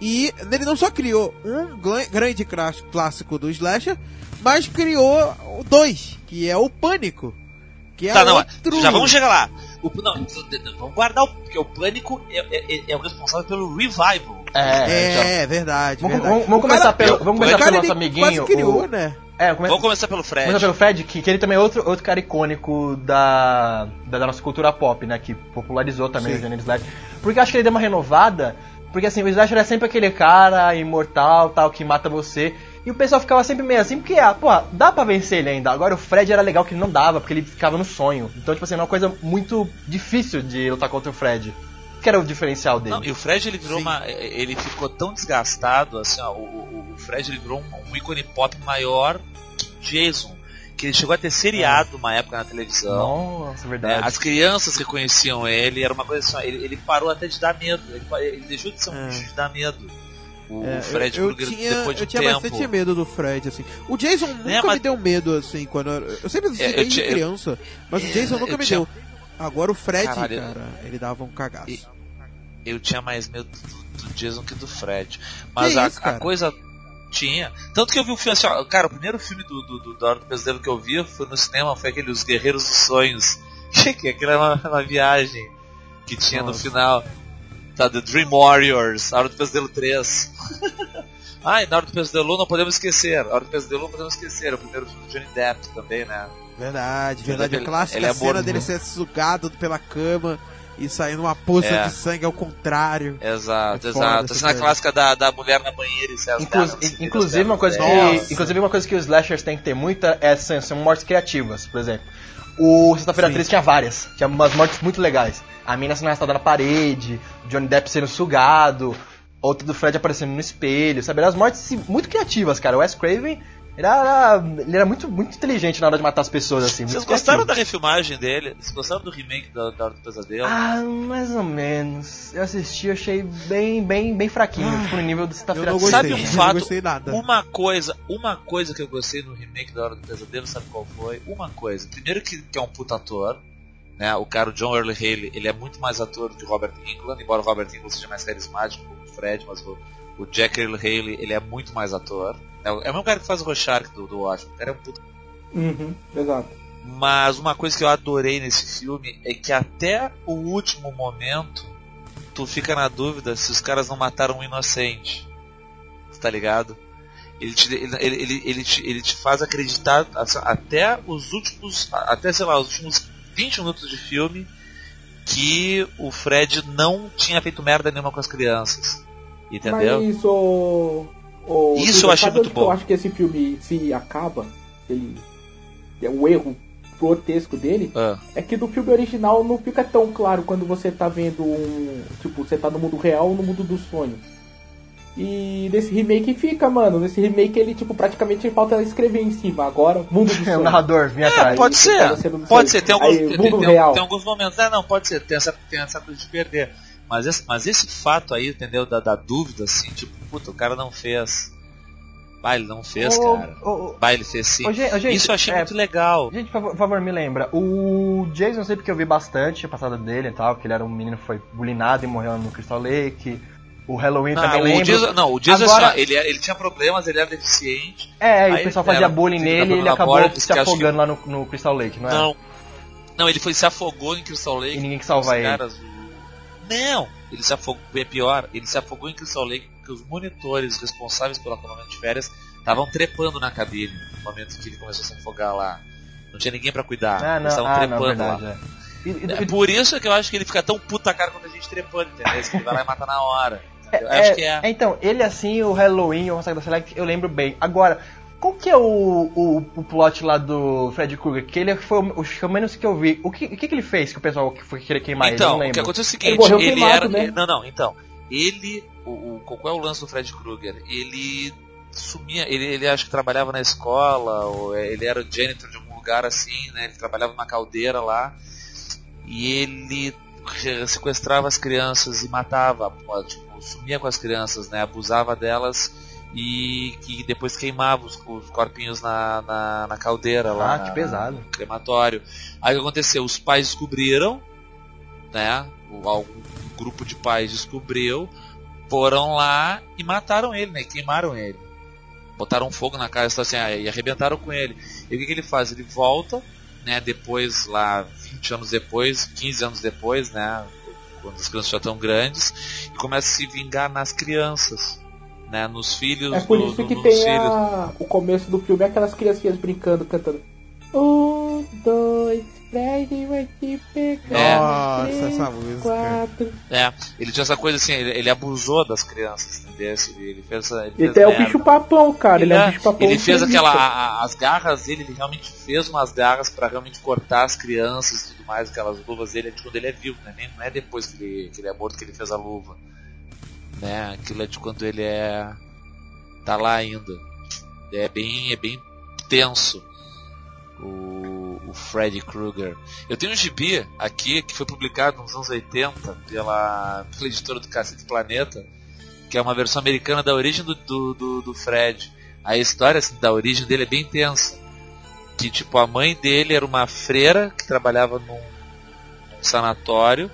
E ele não só criou um grande clás- clássico do slasher, mas criou dois, que é o Pânico. Que é Tá, não, outro... já vamos chegar lá. O, não, vamos guardar o. Porque o Pânico é, é- é o responsável pelo revival. É, então. É, verdade, Vamos, verdade. vamos- vamos começar cara- pelo, vamos começar cara, pelo nosso ele amiguinho. quase criou, o- né? É, come- Vamos começar pelo Fred. Começar pelo Fred, que, que ele também é outro, outro cara icônico da, da nossa cultura pop, né? Que popularizou também Sim. o gênero Slash. Porque eu acho que ele deu uma renovada. Porque assim, o Slasher é sempre aquele cara imortal, tal, que mata você. E o pessoal ficava sempre meio assim, porque, ah, pô, dá pra vencer ele ainda. Agora o Fred era legal que ele não dava, porque ele ficava no sonho. Então, tipo assim, era uma coisa muito difícil de lutar contra o Fred. Que era o diferencial dele. Não, e o Fred ele virou Sim. uma. Ele ficou tão desgastado, assim, ó, o, o- Fred ele virou um, um ícone pop maior que Jason. Que ele chegou a ter seriado uma época na televisão. Nossa, né? verdade. As crianças reconheciam ele, era uma coisa assim, ele, ele parou até de dar medo. Ele, ele deixou de ser um É. bicho de dar medo. O, É, o Fred eu, eu tinha, depois de eu um tinha tempo. bastante medo do Fred, assim. O Jason nunca É, mas- me deu medo, assim, quando eu, eu sempre assisti É, eu desde criança, mas o Jason nunca me tinha- deu. Agora o Fred, Caralho, cara, ele dava um cagaço. E- eu tinha mais medo do, do Jason que do Fred. Mas a, isso, a coisa tinha. Tanto que eu vi o filme assim, ó, cara, o primeiro filme do, do, do, da Hora do Pesadelo que eu vi foi no cinema, foi aquele Os Guerreiros dos Sonhos. que aquilo era uma, uma viagem que tinha no Nossa. final. Tá, The Dream Warriors, A Hora do Pesadelo 3. Ai, na Hora do Pesadelo não podemos esquecer. A Hora do Pesadelo não podemos esquecer. O primeiro filme do Johnny Depp também, né? Verdade, verdade. A Ele- clássica ele é cena dele ser sugado pela cama e sair numa poça É. de sangue ao contrário. Exato, É exato. essa A cena clássica da, da mulher na banheira e Inclu- garras, assim, inclusive uma coisa que, inclusive uma coisa que os slashers têm que ter muita é são, são mortes criativas, por exemplo. O Sexta-feira Sim. 13 tinha várias, tinha umas mortes muito legais. A mina sendo arrastada na parede, o Johnny Depp sendo sugado, outra do Fred aparecendo no espelho, sabe? As mortes assim, muito criativas, cara. O Wes Craven era, era- ele era muito, muito inteligente na hora de matar as pessoas, assim. Vocês gostaram criativo. da refilmagem dele? Vocês gostaram do remake da, da Hora do Pesadelo? Ah, mais ou menos. Eu assisti, achei bem, bem, bem fraquinho, tipo no nível do Eu Sexta-feira não 13. gostei, Sabe um eu fato- não gostei nada. Uma coisa, uma coisa que eu gostei no remake da Hora do Pesadelo, sabe qual foi? Uma coisa. Primeiro que, que é um puta ator, né? O cara, o John Early Haley, ele é muito mais ator do que o Robert Englund, embora o Robert Englund seja mais carismático como o Fred, mas o, o Jack Early Haley, ele é muito mais ator. É, o- é o mesmo cara que faz o Rorschach do, do Watchmen. O cara é um puta Uhum, exato. Mas uma coisa que eu adorei nesse filme é que até o último momento tu fica na dúvida se os caras não mataram um inocente. Tá ligado? Ele te, ele, ele, ele, te, ele te faz acreditar até os últimos. Até, sei lá, os últimos 20 minutos de filme que o Fred não tinha feito merda nenhuma com as crianças. Entendeu? Mas isso. O, Isso eu achei muito bom. Eu acho que esse filme se acaba. Ele. É o erro grotesco dele. Ah, É que no filme original não fica tão claro quando você tá vendo um. Tipo, você tá no mundo real ou no mundo do sonho. E nesse remake fica, mano. Nesse remake ele, tipo, praticamente falta escrever em cima. Agora, mundo do É, o sonho. narrador vinha atrás. pode ser. do Pode sonho. ser, tem alguns, Aí, tem, tem- tem alguns momentos. É, não, pode ser, tem essa, tem essa coisa de perder. Mas esse, mas esse fato aí, entendeu? Da, da dúvida, assim, tipo, puta, o cara não fez. Bah, ele não fez, cara. Bah, ele fez sim. gente, Isso eu achei é, muito legal. Gente, por favor, me lembra. O Jason, eu sei porque eu vi bastante a passada dele e tal, que ele era um menino que foi bulinado e morreu no Crystal Lake. O Halloween Não, também o lembro. Jason, não, o Jason Agora- assim, ele, ele tinha problemas, ele era deficiente. É, e o pessoal fazia bullying nele e ele acabou se que afogando lá no, no Crystal Lake, não é? Não. Não, ele foi, se afogou em Crystal Lake. E ninguém que salva ele. caras, Não, ele se afogou, é pior, ele se afogou em Crystal Lake porque os monitores responsáveis pelo acampamento de férias estavam trepando na cabine no momento que ele começou a se afogar lá. Não tinha ninguém pra cuidar. Ah, Eles não, estavam ah, não, trepando lá. verdade, é. E- e- É por isso que eu acho que ele fica tão puta cara quando a gente trepando, entendeu? Que ele vai lá e mata na hora. É, acho que é. é, Então, ele assim, o Halloween, o Massacre da Select, eu lembro bem. Agora, qual que é o, o, o plot lá do Fred Krueger? Que ele foi o, o menos que eu vi. O que, que, que ele fez que o pessoal que foi querer queimar ele? Então, Não o que aconteceu é o seguinte, Ele morreu ele, queimado, era. né? Não, não, então. Ele. O, o- qual é o lance do Fred Krueger? Ele sumia. Ele, ele acho que trabalhava na escola, ou é, ele era o janitor de algum lugar assim, né? Ele trabalhava numa caldeira lá. E ele sequestrava as crianças e matava, tipo, sumia com as crianças, né? Abusava delas e que depois queimava os, os corpinhos na, na, na caldeira lá. Ah, que pesado. No crematório. Aí o que aconteceu? Os pais descobriram, né? O, algum grupo de pais descobriu, foram lá e mataram ele, né? Queimaram ele. Botaram fogo na casa assim, ah, e arrebentaram com ele. E o que, que ele faz? Ele volta, né? Depois, lá, 20 anos depois, 15 anos depois, né? Quando as crianças já estão grandes, e começa a se vingar nas crianças né, nos filhos É por isso do- que dos tem filhos. a... o começo do filme, aquelas criancinhas brincando, cantando. Um, dois, Fred vai te pegar. É. Nossa, três, essa música. Quatro. É, ele tinha essa coisa assim, ele, ele abusou das crianças, entendeu? Ele, ele fez, essa- ele Ele fez é o bicho papão, cara. Ele, é um bicho papão. ele fez aquela. a- a- as garras dele, ele realmente fez umas garras pra realmente cortar as crianças e tudo mais, aquelas luvas dele, é de quando ele é vivo, né? Nem, não é depois que ele, que ele é morto que ele fez a luva. Né? Aquilo é de quando ele é. tá lá ainda. É bem, é bem tenso. O, o Freddy Krueger. Eu tenho um gibi aqui que foi publicado nos anos 80 pela, pela editora do Cacete Planeta, que é uma versão americana da origem do, do, do, do Fred. A história assim, da origem dele é bem tensa. Que tipo, a mãe dele era uma freira que trabalhava num, num sanatório.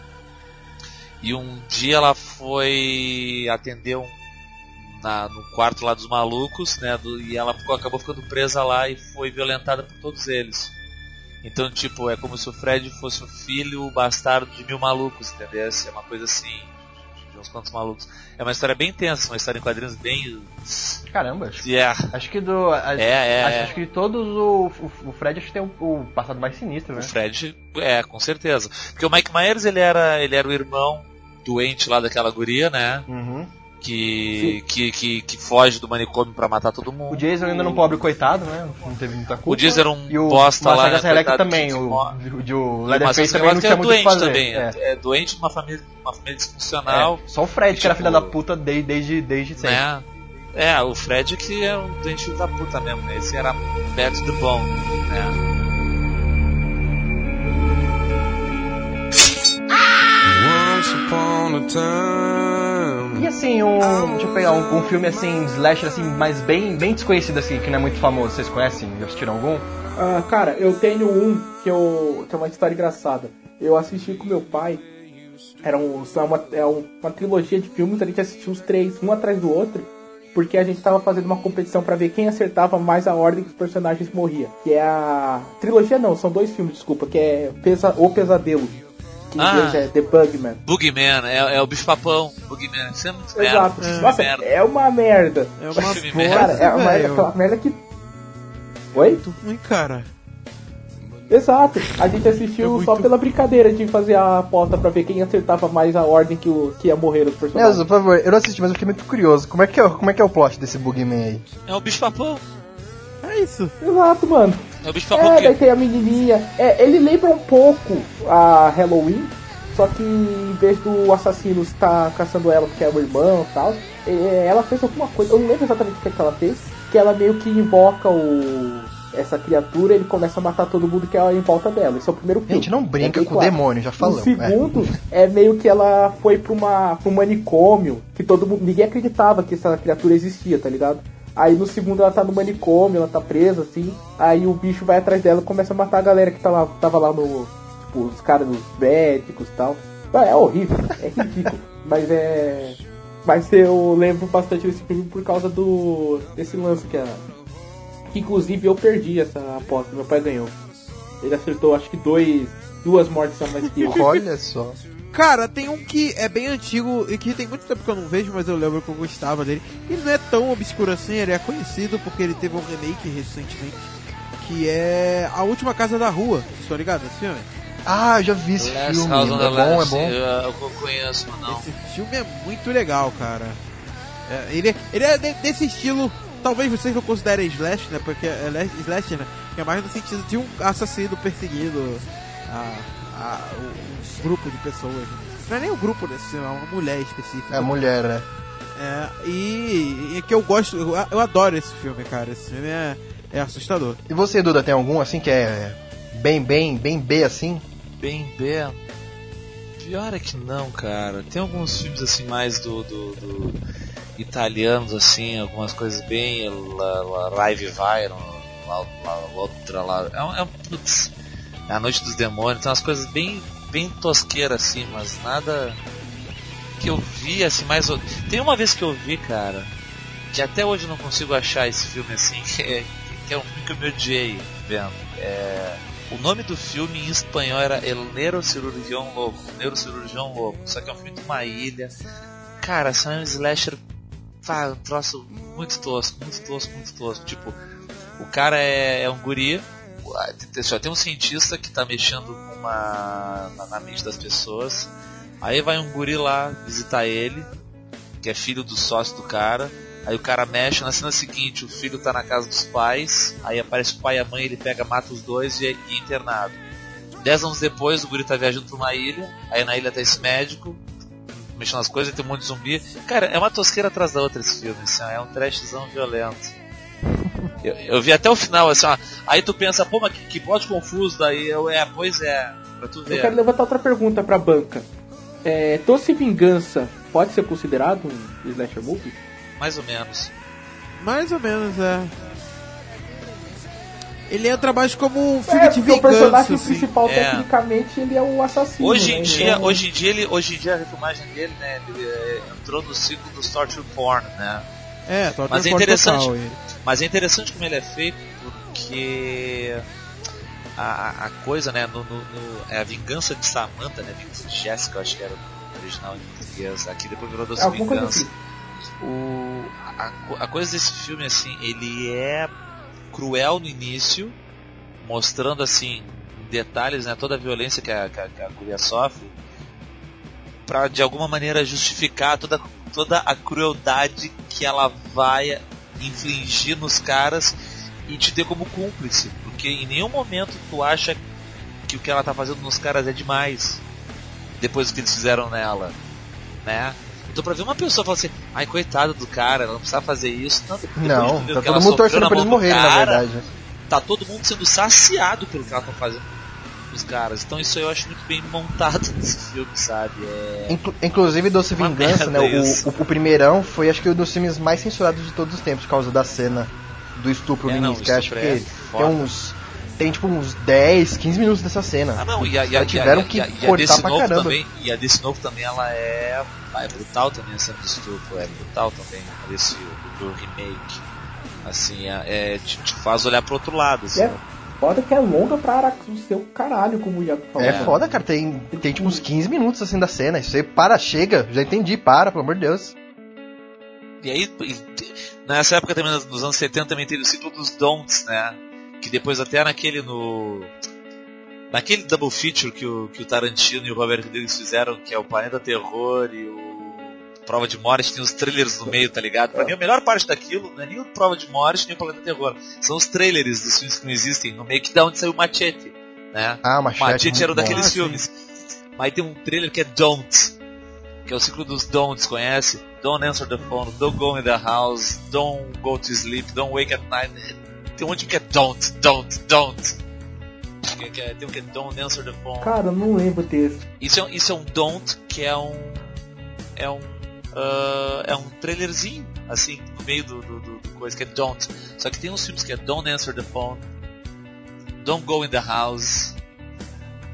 E um dia ela foi atender um, na, no quarto lá dos malucos, né? do- e ela ficou- acabou ficando presa lá e foi violentada por todos eles. Então, tipo, é como se o Fred fosse o filho bastardo de mil malucos, entendeu? É uma coisa assim, de uns quantos malucos. É uma história bem tensa, uma história em quadrinhos bem. Caramba, acho, Yeah. acho que do. a- É, é, acho, é. acho que de todos o, o, o Fred acho que tem o, o passado mais sinistro, né? O Fred, é, com certeza. Porque o Mike Myers, ele era, ele era o irmão doente lá daquela guria, né? Uhum. Que, que, que, que foge do manicômio pra matar todo mundo. O Jason ainda não pobre coitado, né? Não teve muita culpa. O Jason era um e o bosta lá, né, coitado, também, o, o, de- o Mas Leatherface esse também não tinha é muito o doente fazer. também. É. É. doente numa família, uma família disfuncional. É, Só o Fred, que era Tipo, filha da puta desde, desde, desde sempre. né? É, o Fred que é um doente filho da puta mesmo, né? Esse era bad to the bone, né? E assim, um. Deixa eu pegar um, um filme assim, slasher assim, mas bem, bem desconhecido assim, que não é muito famoso. Vocês conhecem? Já assistiram algum? Ah, cara, eu tenho um que, eu, que é uma história engraçada. Eu assisti com meu pai. Era um, é uma, é um- uma trilogia de filmes, a gente assistiu os três, um atrás do outro, porque a gente tava fazendo uma competição pra ver quem acertava mais a ordem que os personagens morriam. Que é a. Trilogia não, são dois filmes, desculpa, que é Pesa... O Pesadelo. Que em Ah. inglês é The Bugman. Boogeyman, é, é o bicho papão. Boogeyman, isso é muito merda. Exato. é Nossa, merda. é uma merda. É uma Filme Cara, é uma merda, velho. aquela merda que. Oi? Muito ruim, cara. Exato. A gente assistiu É muito- só pela brincadeira de fazer a aposta pra ver quem acertava mais a ordem que, o, que ia morrer os personagens. Nelson, por favor, eu não assisti, mas eu fiquei muito curioso. Como é que é, como é, que é o plot desse Boogeyman aí? É o bicho papão. É isso. Exato, mano. É o bicho É, daí tem a menininha. É, ele lembra um pouco a Halloween, só que em vez do assassino estar caçando ela porque é o irmão e tal, é, ela fez alguma coisa, eu não lembro exatamente o que, é que ela fez, que ela meio que invoca o essa criatura e ele começa a matar todo mundo que é em volta dela. Esse é o primeiro filme. Gente, não brinca É com o claro. demônio, já falamos. O segundo é. meio que ela foi pra, uma, pra um manicômio, que todo mundo. Ninguém acreditava que essa criatura existia, tá ligado? Aí no segundo ela tá no manicômio, ela tá presa, assim. Aí o bicho vai atrás dela e começa a matar a galera que tá lá, tava lá no. Tipo, os caras dos médicos e tal. Ah, É horrível, é ridículo. mas é. Mas eu lembro bastante desse filme por causa do. desse lance que a. Que inclusive eu perdi essa aposta, meu pai ganhou. Ele acertou acho que dois. duas mortes a mais que eu. Olha só. Cara, tem um que é bem antigo e que tem muito tempo que eu não vejo, mas eu lembro que eu gostava dele. E não é tão obscuro assim, ele é conhecido porque ele teve um remake recentemente. Que é A Última Casa da Rua. Vocês estão ligados nesse filme? Ah, eu já vi esse Last filme. House on the É bom, é bom. Eu, eu conheço, mas não. Esse filme é muito legal, cara. É, ele, ele é de- desse estilo. Talvez vocês não considerem slash, né? Porque é slash, né? Que é mais no sentido de um assassino perseguindo a, a- um grupo de pessoas. Não é nem um grupo desse, é uma mulher específica. É a mulher, né? É, e, e que eu gosto, eu, eu adoro esse filme, cara. Esse filme é, é assustador. E você, Duda, tem algum assim que é bem, bem, bem B assim? Bem B. Pior é que não, cara. Tem alguns filmes assim mais do. do, do italianos, assim, algumas coisas bem. La, la Raive Vai, la, la, outra lá. É, um- é, putz, é a Noite dos Demônios, tem umas coisas bem, bem tosqueiras, assim, mas nada que eu vi, assim, mais. Tem uma vez que eu vi, cara, que até hoje eu não consigo achar esse filme assim, que é, que é um filme que eu me odiei vendo. É, o nome do filme em espanhol era El Neurocirurgião Louco, Neurocirurgião Louco, só que é um filme de uma ilha. Cara, só é um slasher, pá, um troço muito tosco, muito tosco, muito tosco. Tipo, o cara é, é um guri, só tem um cientista que tá mexendo na, na mente das pessoas. Aí vai um guri lá visitar ele, que é filho do sócio do cara. Aí o cara mexe na cena seguinte, o filho tá na casa dos pais, aí aparece o pai e a mãe, ele pega, mata os dois e é, internado. Dez anos depois, o guri tá viajando pra uma ilha, aí na ilha tá esse médico, mexendo nas coisas, tem um monte de zumbi. Cara, é uma tosqueira atrás da outra esse filme, assim, é um trashzão violento. Eu, eu vi até o final, assim, ó, aí tu pensa, pô, mas que, que plot confuso, daí eu, é, pois é, pra tu Eu ver. quero levantar outra pergunta pra banca. É, Doce Vingança pode ser considerado um slasher movie? Mais ou menos. Mais ou menos, é. Ele entra mais como um filme É, de porque o vingança, personagem assim. principal, É. tecnicamente, ele é o assassino. Hoje em né? dia, Então, hoje em dia ele, hoje em dia a refilmagem dele, né, ele é, entrou no ciclo dos torture porn, né? É, torture Mas é porn interessante. total. Mas é interessante como ele é feito porque a, a- coisa, né, no, no- no- é a vingança de Samantha, né, a vingança de Jessica, eu acho que era o original em português, aqui depois virou Doce É alguma coisa Vingança. assim. O, a, a coisa desse filme, assim, ele é cruel no início, mostrando, assim, detalhes, né, toda a violência que a, que a, que a sofre, pra, de alguma maneira, justificar toda, toda a crueldade que ela vai infligir nos caras e te ter como cúmplice. Porque em nenhum momento tu acha que o que ela tá fazendo nos caras é demais. Depois do que eles fizeram nela. Né? Então pra ver uma pessoa falar assim, ai coitado do cara, ela não precisava fazer isso. Não, Não, tá todo mundo torcendo pra eles mão do morrerem, na cara, verdade. Tá todo mundo sendo saciado pelo que ela tá fazendo os caras. Então isso aí eu acho muito bem montado nesse filme, sabe? É... Inclu- inclusive, Doce Uma Vingança, né? O, o, o primeirão foi, acho que, um dos filmes mais censurados de todos os tempos, por causa da cena do estupro É. Que acho estupro que é tem foda. uns. Tem tipo uns 10, 15 minutos dessa cena. Ah não, e a, e a, tiveram que cortar desse pra novo caramba. também, e a desse novo também ela é, ah, é brutal também a cena do estupro, é brutal também desse do remake. Assim, é, é, te, te faz olhar pro outro lado, assim. É foda que é longa pra o caralho, como o Iago falou. É foda, cara. Tem, tem tipo uns 15 minutos assim da cena. Isso aí para, chega. Já entendi, para, pelo amor de Deus. E aí, nessa época também, nos- nos anos 70, também teve o ciclo dos Don'ts, né? Que depois até naquele no. Naquele double feature que o, que o Tarantino e o Robert Rodrigues fizeram, que é o Planeta Terror e o Prova de Morte, tem os trailers no meio, tá ligado? Pra mim a melhor parte daquilo não é nem o Prova de Morte nem o Planeta Terror. São os trailers dos filmes que não existem, no meio que da onde saiu o Machete, né? Ah, Machete. Machete era o muito bom. daqueles Ah, filmes. Mas tem um trailer que é Don't. Que é o ciclo dos Don'ts, conhece? Don't answer the phone, don't go in the house, don't go to sleep, don't wake at night. Tem um monte que é Don't, Don't, Don't. Que- que é- Tem um que é Don't answer the phone. Cara, eu não lembro desse. Isso é, isso é um Don't que é um. É um. Ah, é um trailerzinho, assim, no meio do, do, do- do coisa que é Don't. Só que tem uns filmes que é Don't Answer the Phone, Don't Go in the House,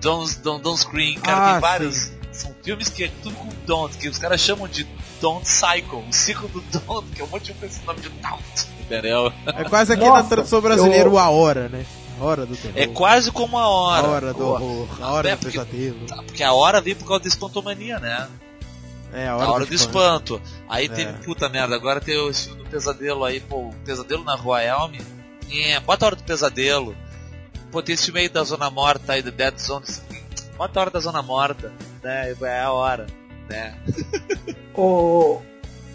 Don't, don't, don't Scream, cara, Ah, tem vários. São filmes que é tudo com Don't, que os caras chamam de Don't Cycle, o ciclo do Don't, que é um monte de com esse nome de Don't, entendeu? É quase aqui Nossa, na tradução brasileira eu- o A Hora, né? A Hora do terror. É quase como a A hora. Hora do horror. A Hora É, do porque- pesadelo. Porque a hora veio por causa da espantomania, né? É, a A Hora, hora do espanto. Aí É. teve, puta merda, agora tem o estilo do pesadelo aí, pô, o pesadelo na rua Elm. É, bota a hora do pesadelo. Pô, tem esse filme aí da Zona Morta aí, do Dead Zone. Bota a hora da Zona Morta, né? É a hora, né? Ô,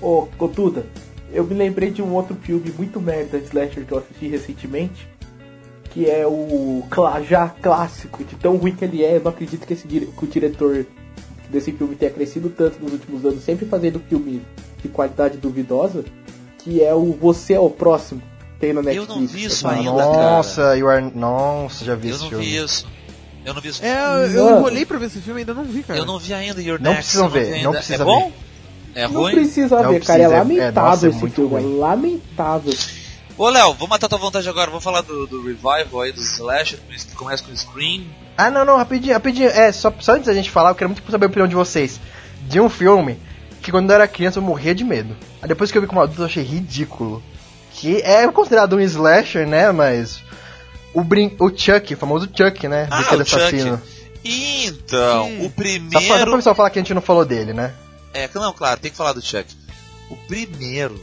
ô, ô Duda, eu me lembrei de um outro filme muito merda de slasher que eu assisti recentemente, que é o clá- já clássico, de tão ruim que ele é, eu não acredito que, esse, que o diretor desse filme tenha crescido tanto nos últimos anos, sempre fazendo filme de qualidade duvidosa, que é o Você é o Próximo, tem no Eu Netflix. não vi isso É ainda, Nossa, you are... Nossa, já vi Eu esse não filme. vi isso. Eu não vi isso. É, eu Mano. enrolei pra ver esse filme e ainda não vi, cara. Eu não vi ainda Your Não precisam eu ver, não precisa é bom? É Não ruim? precisa Não ver, cara. É precisa, é- é, lamentável nossa, é esse muito filme. ruim. É lamentável. Ô, Léo, vou matar tua vontade agora. Vou falar do, do revival aí, dos slasher, que começa com Scream. Ah, não, não, rapidinho, rapidinho. É, só, só antes da gente falar, eu quero muito saber a opinião de vocês. De um filme que quando eu era criança eu morria de medo. Aí depois que eu vi como adulto eu achei ridículo. Que é considerado um slasher, né? Mas. O, brin o Chuck, o famoso Chuck, né? Ah, Brinquedo o Chuck. assassino. Então, Sim. o Só pra, só pra primeiro... pessoal falar que a gente não falou dele, né? É, não, claro, tem que falar do Chuck. O primeiro,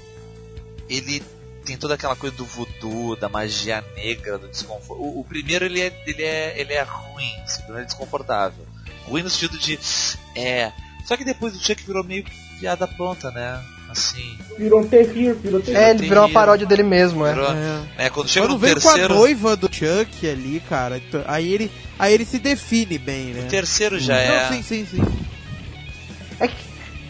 ele tem toda aquela coisa do voodoo, da magia negra, do desconforto. O, o primeiro, ele é, ele é, ele é ruim, assim, ele é desconfortável. Ruim no sentido de... É... Só que depois o Chuck virou meio piada pronta, né? Assim... Virou um terrível, virou terrível. É, ele virou uma paródia dele mesmo, é. Virou, É. é, quando chega Quando no veio terceiro... com a noiva do Chuck ali, cara, aí ele, aí ele se define bem, né? O terceiro já Não, é... sim, sim, sim. É que,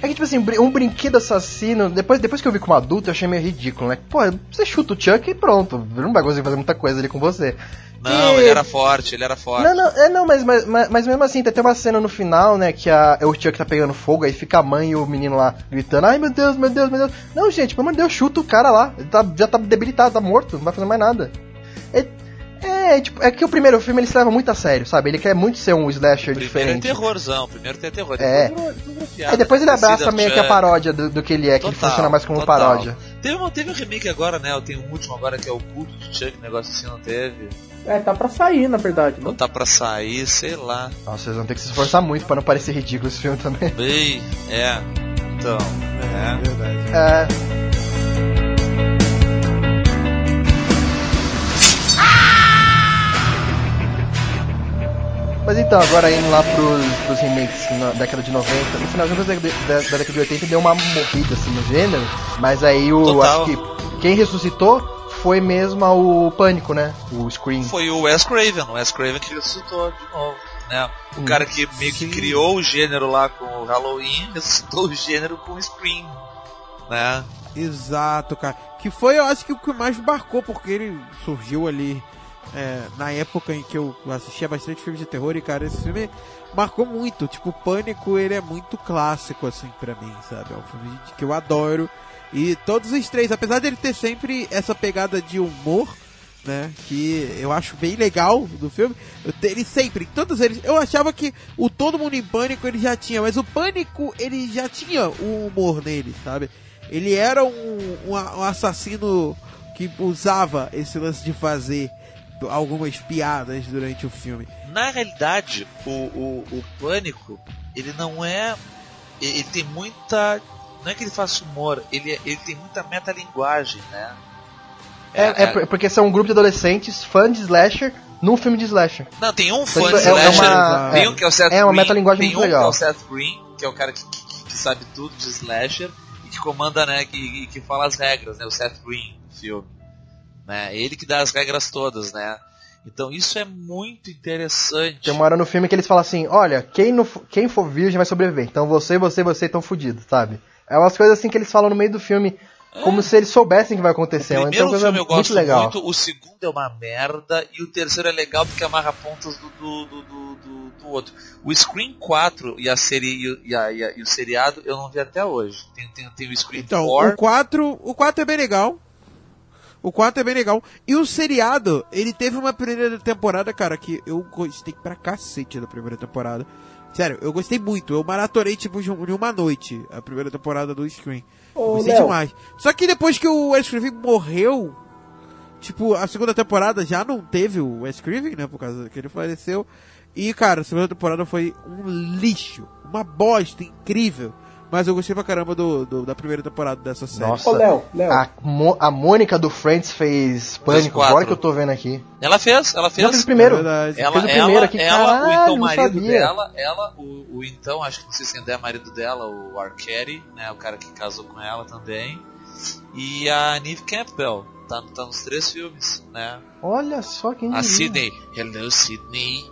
é que, tipo assim, um brinquedo assassino, depois, depois que eu vi como adulto, eu achei meio ridículo, né? Pô, você chuta o Chuck e pronto. Ele não vai conseguir fazer muita coisa ali com você. Não, E- ele era forte, ele era forte. Não, não, é, não, mas, mas, mas, mesmo assim, tem até uma cena no final, né, que a, o Chuck tá pegando fogo, aí fica a mãe e o menino lá gritando, ai meu Deus, meu Deus, meu Deus. Não, gente, pelo amor de Deus, chuta o cara lá. Ele tá, já tá debilitado, tá morto, não vai fazer mais nada. É, é, tipo, é que o primeiro filme ele se leva muito a sério, sabe? Ele quer muito ser um slasher O primeiro é diferente. terrorzão, o primeiro tem terror. É. Depois Aí depois ele abraça meio que a paródia do, do que ele é, que ele Total, funciona mais como total. paródia. Teve, um- teve um remake agora, né? Tem um último agora que é o culto de Chuck, um negócio assim, não teve? É, tá pra sair, na verdade. Não Né? tá pra sair, sei lá. Nossa, vocês vão ter que se esforçar muito pra não parecer ridículo esse filme também. Bem, é. Então, É, é. verdade. É. Mas então, agora indo lá pros, pros remakes na década de 90, no finalzinho da, década de- da, da década de 80 deu uma morrida assim no gênero, mas aí o. Total. Acho que quem ressuscitou foi mesmo o Pânico, né? O Scream. Foi o Wes Craven, o Wes Craven que ressuscitou de novo. Né? O Hum. cara que meio que Sim. criou o gênero lá com o Halloween, ressuscitou o gênero com o Scream. Né? Exato, cara. Que foi, eu acho que o que mais marcou, porque ele surgiu ali é, na época em que eu assistia bastante filmes de terror e, cara, esse filme marcou muito. Tipo, Pânico, ele é muito clássico, assim, pra mim, sabe? É um filme que eu adoro. E todos os três, apesar dele ter sempre essa pegada de humor, né? Que eu acho bem legal do filme. Ele sempre, todos eles. Eu achava que o Todo Mundo em Pânico ele já tinha, mas o Pânico ele já tinha o humor nele, sabe? Ele era um, um, um assassino que usava esse lance de fazer algumas piadas durante o filme. Na realidade, o, o, o Pânico, ele não é. Ele tem muita. Não é que ele faça humor, ele, é- ele tem muita metalinguagem, né? É, é por- porque são um grupo de adolescentes fãs de slasher num filme de slasher. Não, tem um Então, fã tipo, de é- é slasher, uma- tem é- um que é o Seth é uma Green, metalinguagem tem muito um legal. que é o Seth Green, que é o cara que, que, que sabe tudo de slasher e que comanda, né, que, que fala as regras, né, o Seth Green do filme. Né, ele que dá as regras todas, né. Então isso é muito interessante. Tem uma hora no filme que eles falam assim, olha, quem, não, quem for virgem vai sobreviver. Então você, você, você estão fudidos, sabe? É umas coisas assim que eles falam no meio do filme, como se eles soubessem que vai acontecer. O Então é primeiro coisa filme eu muito gosto legal. muito, o segundo é uma merda e o terceiro é legal porque amarra pontas do, do, do, do, do- do outro. O Scream 4 e a série e, o- e, a- e a- e o seriado eu não vi até hoje. Tem, tem, tem o Scream Então, 4. o 4, o 4 é bem legal. O 4 é bem legal. E o seriado, ele teve uma primeira temporada, cara, que eu gostei pra cacete da primeira temporada. Sério, eu gostei muito. Eu maratonei, tipo, de um- uma noite a primeira temporada do Scream. Ô, gostei Léo. demais. Só que depois que o Wes Craven morreu, tipo, a segunda temporada já não teve o Wes Craven, né, por causa que ele faleceu. E, cara, a segunda temporada foi um lixo. Uma bosta incrível. Mas eu gostei pra caramba do, do- da primeira temporada dessa série. Nossa, Ô, Léo, Léo. a, Mo- a Mônica do Friends fez Pânico, agora que eu tô vendo aqui. Ela fez, ela fez fez. o primeiro. É verdade. Ela, fez o ela, primeiro aqui, ela caralho, o então marido sabia. dela, ela, o, o então, acho que não sei se ainda é marido dela, o Arcari, né, o cara que casou com ela também. E a Neve Campbell, tá, tá nos três filmes, né? Olha só quem A. Sydney, hello Sydney,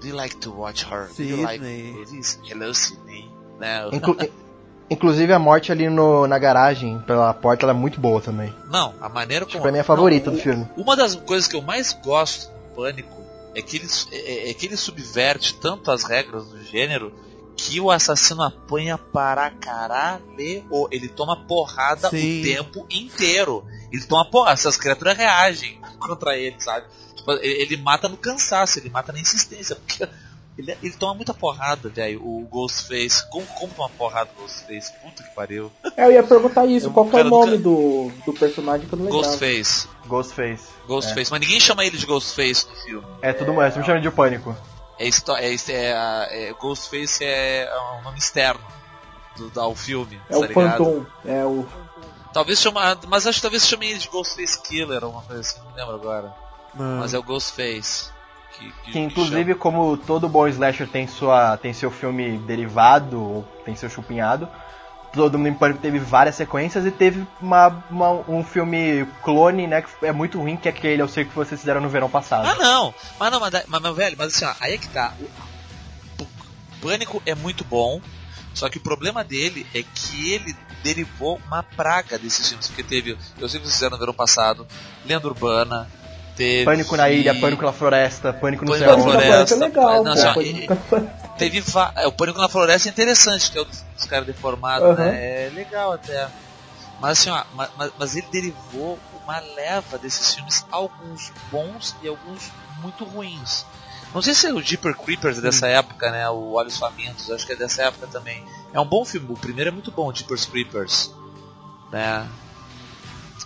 do you like to watch her? Do you like Sydney. movies? Hello Sydney, né? Inclu- Inclusive a morte ali no, na garagem, pela porta, ela é muito boa também. Não, a maneira como. Mim é a favorita Não, do filme. Uma das coisas que eu mais gosto do Pânico é que ele, é, é que ele subverte tanto as regras do gênero Aqui o assassino apanha para caralho. Ele toma porrada Sim. o tempo inteiro. Ele toma porrada. Essas criaturas reagem contra ele, sabe? Tipo, ele, ele mata no cansaço, ele mata na insistência. Porque ele, ele toma muita porrada, velho. O Ghostface. Como, como toma porrada o Ghostface? Puta que pariu. É, eu ia perguntar isso, Eu- qual que é o nome nunca- do, do personagem que eu não lembrava. Ghostface. Ghostface. Ghostface. Mas ninguém chama ele de Ghostface no filme. É tudo mais, me chama de pânico. É, histó- é, é, é, Ghostface é um nome externo do, ao filme. É o tá ligado? Phantom, é o... Talvez chama, mas acho que talvez chame ele de Ghostface Killer ou uma coisa assim, não lembro agora. Mas é o Ghostface. Que, que- Que que inclusive, como todo bom slasher tem, sua, tem seu filme derivado, ou tem seu chupinhado, todo mundo em pânico teve várias sequências e teve uma, uma- um filme clone, né, que é muito ruim, que é aquele, eu sei que vocês fizeram no verão passado. Ah não! Mas não, mas, mas, mas, velho, mas assim, ó, aí é que tá. O, o Pânico é muito bom, só que o problema dele é que ele derivou uma praga desses filmes, porque teve, eu sei que vocês fizeram no verão passado, Lenda Urbana, teve. Pânico na ilha, Pânico na floresta, Pânico no Pânico céu. na Pânico na Floresta, é legal, não, só-. Teve va- é, o Pânico na Floresta é interessante, que é o dos, dos caras deformados, Aham. né? É legal até. Mas assim, ó, ma- ma- mas, ele derivou uma leva desses filmes, alguns bons e alguns muito ruins. Não sei se é o Jeeper Creepers é dessa época, né? O Olhos Famintos, acho que é dessa época também. É um bom filme, o primeiro é muito bom, o Jeepers Creepers. Né?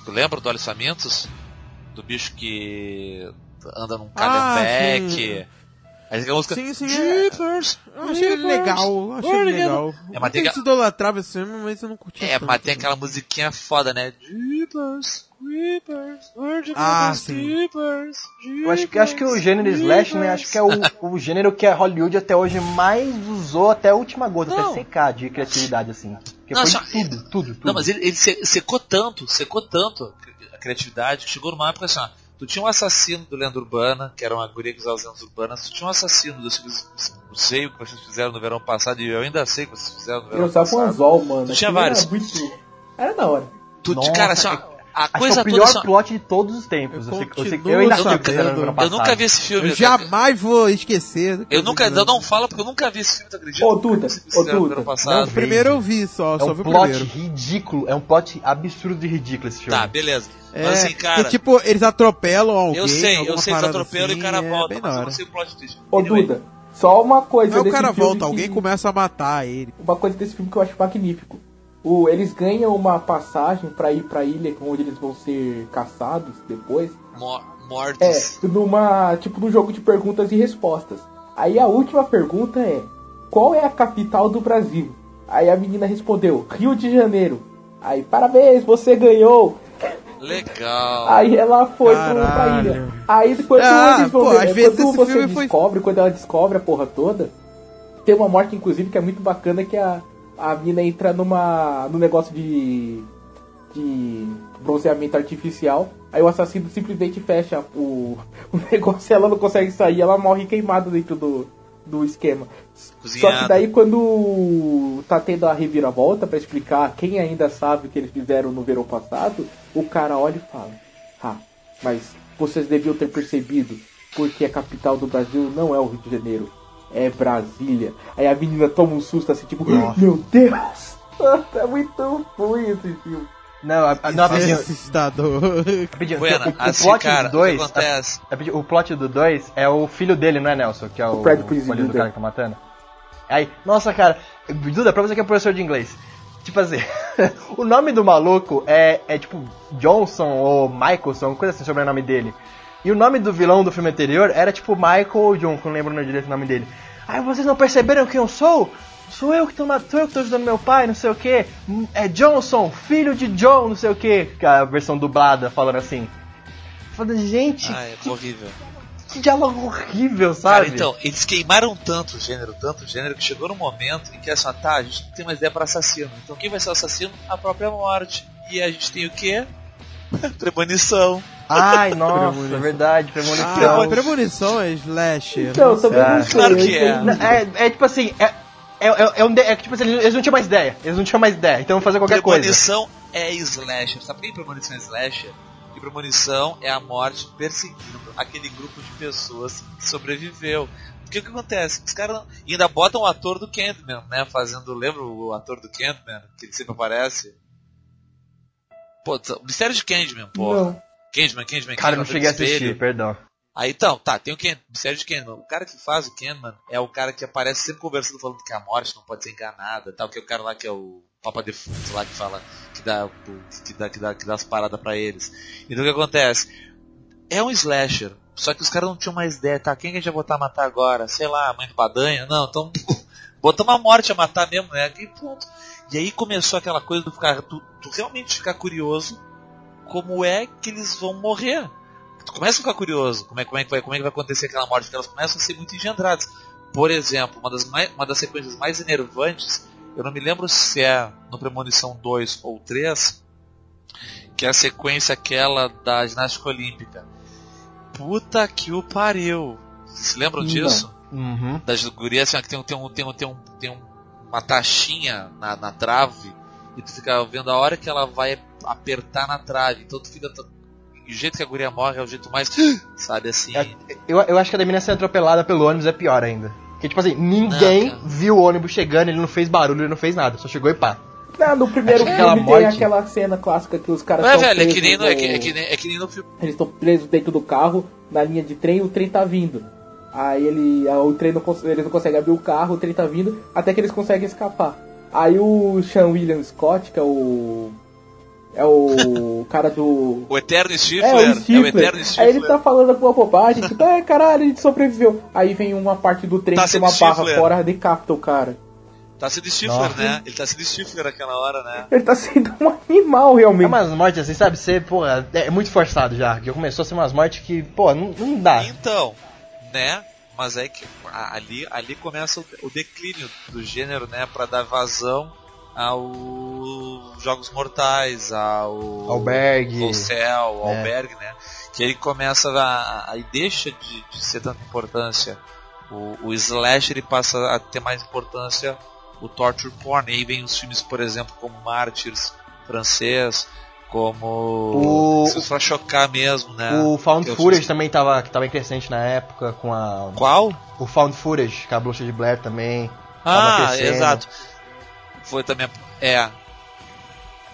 Tu lembra do Olhos Famintos? Do bicho que anda num Ah, calhambeque. Aí a música Sim, sim, é. Jeepers, Eu achei ele Jeepers, legal, eu achei legal. É, Eu mas tem tenho que- idolatrava esse filme, mas eu não curti É, tanto. mas tem aquela musiquinha foda, né? Jeepers, Creepers, you Ah, sim. Jeepers, Eu acho, que- acho que o gênero slash, né, acho que é o, o gênero que a Hollywood até hoje mais usou até a última gota, Não. até secar de criatividade, assim. Porque Não, foi só- tudo, tudo, tudo. Não, mas ele, ele se- secou tanto, secou tanto criatividade, que chegou numa época assim, ó, tu tinha um assassino do Lenda Urbana, que era uma guria que usava as lendas urbanas, tu tinha um assassino do eu sei o que vocês fizeram no verão passado, e eu ainda sei o que vocês fizeram no verão Eu usava um passado. anzol, mano. Tu tinha vários. Era, muito... era da hora. Tu, Nossa, cara, assim, ó, a Acho que é coisa o pior assim, ó, plot de todos os tempos. Eu Eu, sei, eu, ainda sabendo. eu nunca vi esse filme. Eu jamais vou esquecer. Eu nunca, eu não falo porque eu nunca vi esse filme, tu acredita? Ô, Duda, ô, Duda, não O primeiro eu vi só, É só um vi o plot primeiro. ridículo, é um plot absurdo de ridículo esse filme. Tá, beleza. É, Mas assim, cara, que, tipo, eles atropelam alguém. eu sei, eu sei que parada atropelam e o assim, cara é volta, bem mas eu hora. não sei o plot twist. Ô, Duda, só uma coisa Aí o cara volta, alguém começa a matar ele. Uma coisa desse filme que eu acho magnífico. O, eles ganham uma passagem pra ir pra ilha onde eles vão ser caçados depois. Mor É, mortos. numa. Tipo num jogo de perguntas e respostas. Aí a última pergunta é: Qual é a capital do Brasil? Aí a menina respondeu: Rio de Janeiro. Aí, parabéns, você ganhou. Legal. Aí ela foi pro, pra Caralho. ilha. Aí quando Ah, eles vão pô, ver, às vezes quando esse você filme foi- descobre, quando ela descobre a porra toda, tem uma morte, inclusive, que é muito bacana, que a, a mina entra numa. no negócio de. de bronzeamento artificial. Aí o assassino simplesmente fecha o, o negócio e ela não consegue sair, ela morre queimada dentro do, do esquema. Só Cozinhada. que daí quando tá tendo a reviravolta pra explicar quem ainda sabe o que eles fizeram no verão passado, o cara olha e fala: Ah, mas vocês deviam ter percebido, porque a capital do Brasil não é o Rio de Janeiro, é Brasília. Aí a menina toma um susto assim, tipo, meu Deus! É muito ruim esse filme. Não, a, a, não, rapidinho, Assustador. rapidinho, Buena, o, o assim, plot cara, do 2. o? O plot do 2 é o filho dele, não é Nelson? Que é o, O escolhido do cara que tá matando. Aí, nossa, cara, Duda, pra você que é professor de inglês. Tipo assim, o nome do maluco é, é tipo Johnson ou Michaelson, coisa assim, sobrenome dele. E o nome do vilão do filme anterior era tipo Michael ou John, que eu não lembro direito o nome dele. Aí vocês não perceberam quem eu sou? Sou eu que tô, ma- sou eu que tô ajudando meu pai, não sei o que. É Johnson, filho de John, não sei o que. A versão dublada falando assim. Falando, gente, Ah, é horrível. que diálogo horrível, Cara, sabe? então, eles queimaram tanto o gênero, tanto o gênero, que chegou num momento em que assim, ó, tá, a gente não tem mais ideia pra assassino. Então quem vai ser o assassino? A própria morte. E a gente tem o quê? Premonição. Ai, nossa, Premonição. é verdade, Ah, premonição. premonição é slasher. Então, também não sei. Claro que é. É, é tipo assim, é, é, é, é um de- é que, tipo assim, eles não tinham mais ideia. Eles não tinham mais ideia, então vão fazer qualquer coisa. Premonição é slasher. Sabe por que premonição é slasher? E Premonição é a morte perseguindo aquele grupo de pessoas que sobreviveu. Porque o que acontece? Os caras e ainda botam o ator do Candyman, né? Fazendo, lembra o ator do Candyman? Que ele sempre aparece? Pô, o Mistério de Candyman, pô. Não. Candyman, Candyman, Cara, Candyman, não cheguei a assistir, perdão. Aí então, tá, tem o Ken, Mistério de Kenman. O cara que faz o Kenman é o cara que aparece sempre conversando falando que a morte não pode ser enganada, tal, que é o cara lá que é o Papa Defunto lá que fala que dá, que dá, que dá, que dá as paradas pra eles. Então o que acontece? É um slasher, só que os caras não tinham mais ideia, tá? Quem que a gente vai botar a matar agora? Sei lá, a mãe do Badanha? Não, então bota uma morte a matar mesmo, né? E pronto. E aí começou aquela coisa do ficar, tu, realmente ficar curioso como é que eles vão morrer tu começa a ficar curioso como é, como, é que vai, como é que vai acontecer aquela morte, porque elas começam a ser muito engendradas. Por exemplo, uma das, mais, uma das sequências mais enervantes, eu não me lembro se é no Premonição 2 ou 3, que é a sequência aquela da ginástica olímpica. Puta que o pariu! Vocês se lembram disso? Uhum. Das gurias assim, ó, que tem, tem, um, tem, um, tem, um, tem um, uma taxinha na, na trave e tu fica vendo a hora que ela vai apertar na trave. Então tu fica. E o jeito que a guria morre é o jeito mais. Sabe assim. É, eu, eu acho que a da menina ser atropelada pelo ônibus é pior ainda. Porque, tipo assim, ninguém Não, viu o ônibus chegando, ele não fez barulho, ele não fez nada, só chegou e pá. Não, no primeiro filme aquela tem morte- aquela cena clássica que os caras Não é, estão velho, é presos que, nem no, é, que, é, que nem, é que nem no filme. Eles estão presos dentro do carro, na linha de trem, o trem tá vindo. Aí ele, o trem não, eles não conseguem abrir o carro, o trem tá vindo, até que eles conseguem escapar. Aí o Sean William Scott, que é o. É o cara do. O Eterno É, Stifler. o É o Stifler. Eterno Stifler. Aí ele tá falando alguma bobagem, tipo, é caralho, a gente sobreviveu. Aí vem uma parte do trem Tá que tem uma sendo barra Stifler. fora, decapita o cara. Tá sendo Stifler, Nossa. né? Ele tá sendo Stifler naquela hora, né? Ele tá sendo um animal, realmente. É umas mortes assim, sabe? Você, porra, é muito forçado já. Que começou a ser umas mortes que, pô, não, não dá. Então, né? Mas é que ali, ali começa o, o declínio do gênero, né? Pra dar vazão aos Jogos Mortais, ao Albergue. ao Céu, ao É. Albergue, né? Que ele começa a, aí deixa de, de ser tanta importância o, o slasher e passa a ter mais importância o torture porn. E aí vem os filmes, por exemplo, como Mártires francês, como O- se pra chocar mesmo, né? O Found eu Footage também tava, que tava em crescente na época, com a. Qual? O Found Footage, com a bruxa de Blair também. Ah, exato. Foi também. É.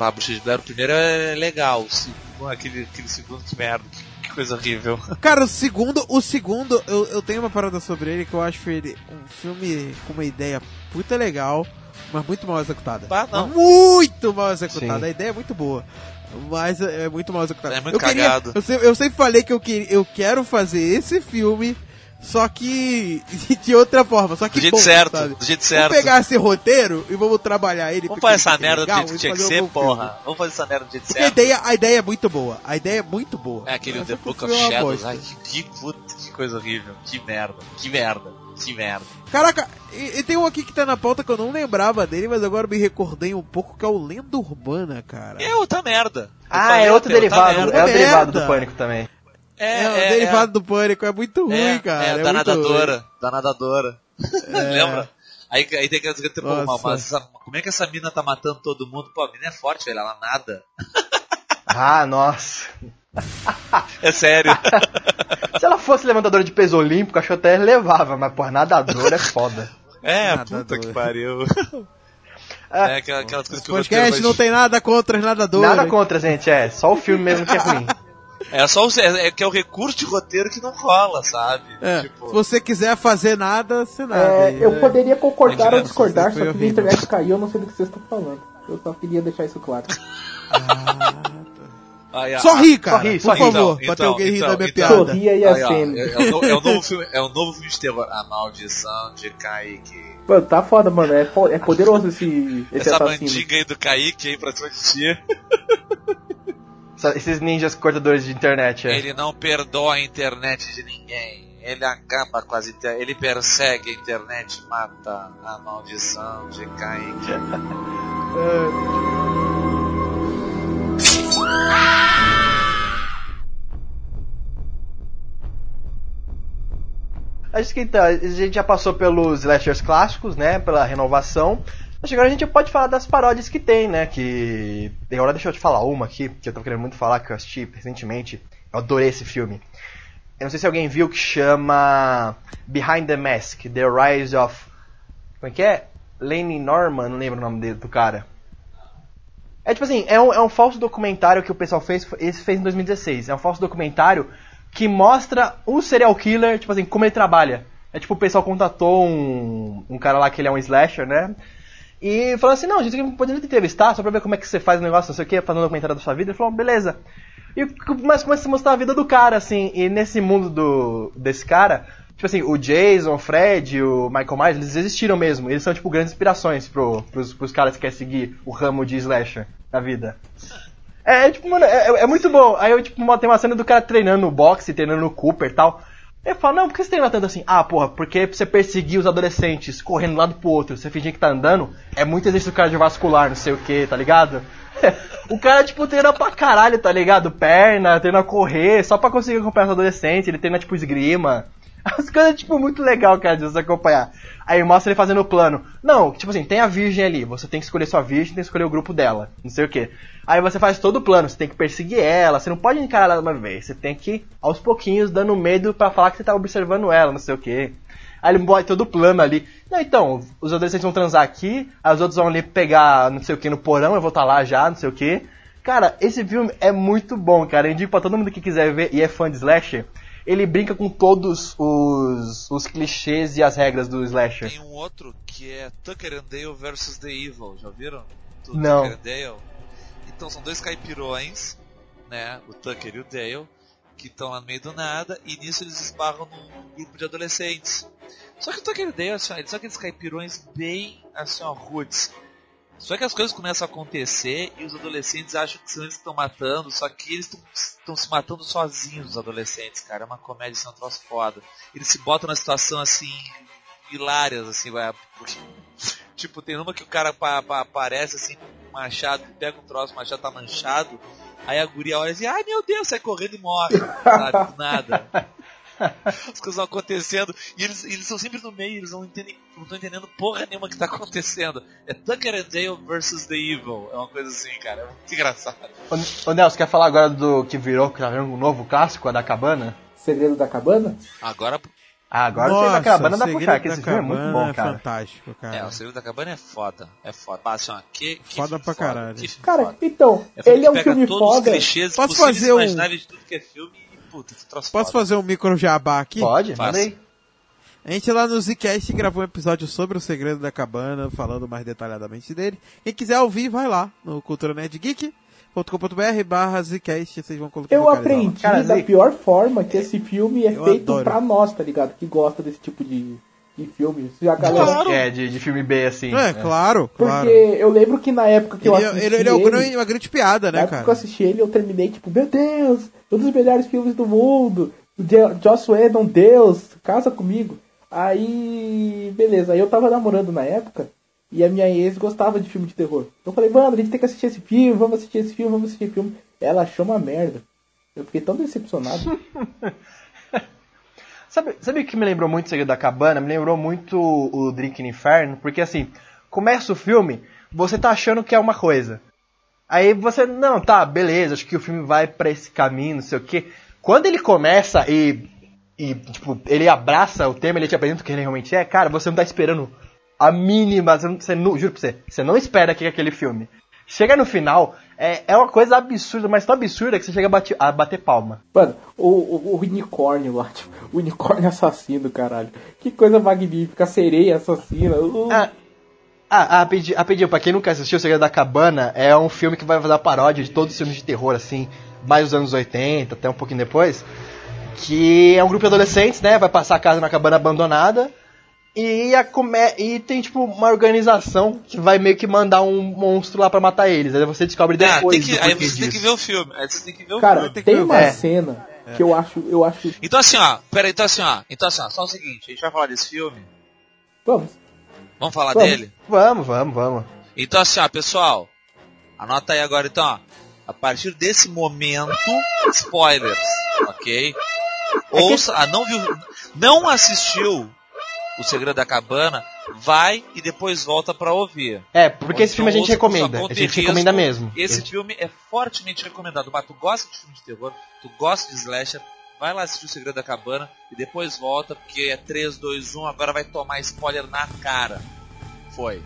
A Bruxa de Blair, o primeiro é legal. O segundo, aquele, aquele segundo, que merda. Que coisa horrível. Cara, o segundo, o segundo, eu, eu tenho uma parada sobre ele que eu acho ele um filme com uma ideia puta legal, mas muito mal executada. Ah, Muito mal executada. Sim. A ideia é muito boa. Mas é é muito mal executada. É muito eu queria- cagado. eu, sempre, eu sempre falei que eu, queria, eu quero fazer esse filme, só que de outra forma. Só que Do jeito bom, certo, sabe? do jeito certo. Vamos pegar esse roteiro e vamos trabalhar ele. Vamos fazer essa fica merda do legal jeito que tinha que fazer um ser, bom filme. porra. Vamos fazer essa merda do jeito Porque a certo. ideia, a ideia é muito boa. A ideia é muito boa. É aquele The que Book of é Shadows. Ai, que, que puta, que coisa horrível. Que merda. Que merda. Que merda. Caraca, e, e tem um aqui que tá na pauta que eu não lembrava dele, mas agora me recordei um pouco, que é o Lenda Urbana, cara. É outra merda. Eu Ah, falei é outro derivado. É o derivado do pânico também. É, É, o é, derivado do pânico, é muito ruim, é, cara. É, É, da nadadora. Da nadadora. É. Lembra? Aí, aí tem que dizer, pô, mas essa- como é que essa mina tá matando todo mundo? Pô, a mina é forte, velho, ela nada. Ah, nossa. É sério. Se ela fosse levantadora de peso olímpico, acho que até levava, mas, porra, nadador é foda. É, Nadador. puta que pariu. Ah, É aquelas, aquelas coisas ruim. que eu Podcast não tem nada contra os nadadores. Nada contra, gente, é. Só o filme mesmo que é ruim. É só o, é, é que é o recurso de roteiro que não rola, sabe? É, Tipo, se você quiser fazer nada, você nada. É, aí, eu poderia concordar ou discordar, só que minha internet caiu, eu não sei do que vocês estão falando. Eu só queria deixar isso claro. aí, a- Só ri, cara. Só ri, por só ri. favor, Então, pra ter então, alguém rindo então, da minha então. piada. Sorria e acende. é, é o, no- é o novo filme, é o novo filme de terror. A maldição de Kaique. Mano, tá foda, mano. É, fo- é poderoso esse, esse Essa assassino. mandiga aí do Kaique aí pra cima de ti. Esses ninjas cortadores de internet, é. Ele não perdoa a internet de ninguém. Ele acaba com as inter... Ele persegue a internet, mata a maldição de Kaique. Acho que então, a gente já passou pelos slashers clássicos, né? Pela renovação. Acho que agora a gente pode falar das paródias que tem, né? Que. Agora deixa eu te falar uma aqui, que eu tô querendo muito falar, que eu assisti recentemente. Eu adorei esse filme. Eu não sei se alguém viu que chama Behind the Mask, The Rise of. Como é que é? Lenny Norman, não lembro o nome dele, do cara. É tipo assim, é um, é um falso documentário que o pessoal fez, esse fez em 2016. É um falso documentário que mostra o serial killer, tipo assim, como ele trabalha. É tipo, o pessoal contatou um, um cara lá que ele é um slasher, né? E falou assim, não, a gente poderia te entrevistar só pra ver como é que você faz o negócio, não sei o que, fazendo um documentário da sua vida. Ele falou, beleza. E mas começa a mostrar a vida do cara, assim, e nesse mundo do desse cara, tipo assim, o Jason, o Fred, o Michael Myers, eles existiram mesmo. Eles são, tipo, grandes inspirações pro, pros, pros caras que querem seguir o ramo de slasher na vida. É, tipo, mano, é, é muito bom. Aí eu, tipo, tem uma cena do cara treinando no boxe, treinando no Cooper e tal. Eu falo, não, por que você treina tanto assim? Ah, porra, porque você perseguir os adolescentes correndo de um lado pro outro, você fingir que tá andando, é muito exercício cardiovascular, não sei o que, tá ligado? o cara, tipo, treina pra caralho, tá ligado? Perna, treina a correr, só pra conseguir acompanhar os adolescentes, ele treina, tipo, esgrima. As coisas, tipo, muito legal, cara, de você acompanhar. Aí mostra ele fazendo o plano. Não, tipo assim, tem a virgem ali, você tem que escolher sua virgem, tem que escolher o grupo dela, não sei o que. Aí você faz todo o plano, você tem que perseguir ela, você não pode encarar ela de uma vez, você tem que, aos pouquinhos, dando medo para falar que você tá observando ela, não sei o que. Aí ele bota todo o plano ali. Não, então, os adolescentes vão transar aqui, aí os outros vão ali pegar não sei o que no porão, eu vou estar tá lá já, não sei o que. Cara, esse filme é muito bom, cara. Eu indico pra todo mundo que quiser ver e é fã de slasher ele brinca com todos os, os clichês e as regras do slasher. Tem um outro que é Tucker and Dale vs The Evil, já viram? Do Não. Tucker and Dale. Então são dois caipirões, né? O Tucker e o Dale, que estão lá no meio do nada e nisso eles esbarram num grupo de adolescentes. Só que o Tucker e o Dale, assim, eles são aqueles caipirões bem assim, ó, roots. Só que as coisas começam a acontecer e os adolescentes acham que são eles que estão matando, só que eles estão se matando sozinhos, os adolescentes, cara. É uma comédia, isso é um troço foda. Eles se botam na situação assim, hilárias, assim, vai. Tipo, tem uma que o cara pa, pa, aparece assim, machado, pega um troço, machado tá manchado, aí a guria olha assim, ai meu Deus, sai correndo e morre, sabe? Do nada. As coisas vão acontecendo e eles, eles são sempre no meio, eles não entendem, não estão entendendo porra nenhuma que está acontecendo. É Tucker and Dale versus The Evil. É uma coisa assim, cara. É muito engraçado. Ô, ô Nelson, quer falar agora do que virou, que tá vendo um novo clássico, a da cabana? Segredo da cabana? Agora. Ah, agora Nossa, o Segredo da Cabana dá pra puxar, que esse filme é muito bom, cara. É fantástico, cara. É, o Segredo da Cabana é foda. É foda. Ah, assim, ó, que, que foda pra foda, caralho. Cara, foda. então, é ele é um filme foda. Posso fazer um... de tudo que é filme puta, Posso foda. fazer um micro jabá aqui? Pode, manda aí. A gente lá no Zcast gravou um episódio sobre o Segredo da Cabana, falando mais detalhadamente dele. Quem quiser ouvir, vai lá no Cultura Nerd Geek com.br barra Zcast, vocês vão colocar Eu aprendi Cara, da pior forma que esse filme é eu feito adoro. pra nós, tá ligado? Que gosta desse tipo de, de filme. Já galera... Claro. É, de, de filme B, assim. É, é. claro, claro. Porque eu lembro que na época que ele, eu é- assisti ele, ele, ele é uma grande piada, né, na cara? época que eu assisti ele, eu terminei tipo, meu Deus, um dos melhores filmes do mundo. Joss Whedon, Deus, casa comigo. Aí, beleza, aí eu tava namorando na época e a minha ex gostava de filme de terror. Então eu falei, mano, a gente tem que assistir esse filme, vamos assistir esse filme, vamos assistir esse filme. Ela achou uma merda. Eu fiquei tão decepcionado. sabe, sabe o que me lembrou muito Segredo da Cabana? Me lembrou muito o Drink no Inferno, porque assim, começa o filme, você tá achando que é uma coisa. Aí você, não, tá, beleza, acho que o filme vai para esse caminho, não sei o que. Quando ele começa e, e, tipo, ele abraça o tema, ele te apresenta o que ele realmente é, cara, você não tá esperando a mínima, você não juro pra você, você não espera que é aquele filme. Chega no final, é, é uma coisa absurda, mas tão absurda que você chega a, bate, a bater palma. Mano, o, o, o, unicórnio lá, tipo, o unicórnio assassino, caralho. Que coisa magnífica, a sereia assassina. Uh. Ah, ah, rapidinho, rapidinho, pra quem nunca assistiu O Segredo da Cabana, é um filme que vai fazer a paródia de todos os filmes de terror, assim, mais dos anos 80, até um pouquinho depois. Que é um grupo de adolescentes, né? Vai passar a casa na cabana abandonada. E, a come... e tem, tipo, uma organização que vai meio que mandar um monstro lá pra matar eles. Aí você descobre ah, depois. Que, aí você disso. tem que ver o filme. Aí você tem que ver o Cara, filme. tem, tem uma é. cena que eu acho, eu acho. Então assim, ó, pera então assim, ó. Então assim, ó, só o seguinte, a gente vai falar desse filme. Vamos. Vamos falar vamos. dele? Vamos, vamos, vamos. Então assim, ó, pessoal. Anota aí agora então, ó. A partir desse momento, spoilers, ok? Ouça, ah, não viu, não assistiu O Segredo da Cabana, vai e depois volta pra ouvir. É, porque esse filme a gente recomenda. A gente recomenda mesmo. Esse Esse- filme é fortemente recomendado. Mas tu gosta de filme de terror, tu gosta de slasher, vai lá assistir O Segredo da Cabana e depois volta, porque é 3, 2, 1, agora vai tomar spoiler na cara. Foi.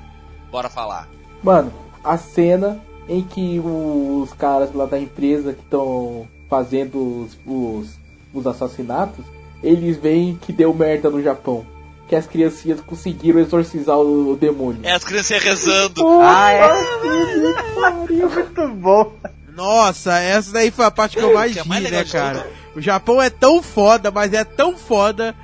Bora falar. Mano, a cena em que os caras lá da empresa que estão fazendo os, os, os assassinatos, eles veem que deu merda no Japão. Que as criancinhas conseguiram exorcizar o, o demônio. É as crianças rezando. Ah, é? Muito bom. Nossa, essa daí foi a parte que eu mais Que é mais legal né, de cara? O Japão é tão foda, mas é tão foda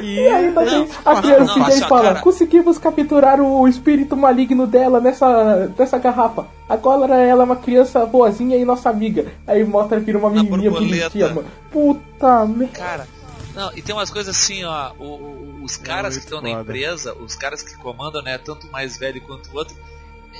que... E ainda Não, tem a criancinha só, fala, cara. conseguimos capturar o espírito maligno dela nessa, nessa garrafa. Agora ela é uma criança boazinha e nossa amiga. Aí mostra vira uma menininha bonitinha, mano. Puta merda. Cara, não, e tem umas coisas assim, ó. o- o- os caras que muito estão na empresa, os caras que comandam, né? Tanto o mais velho quanto o outro,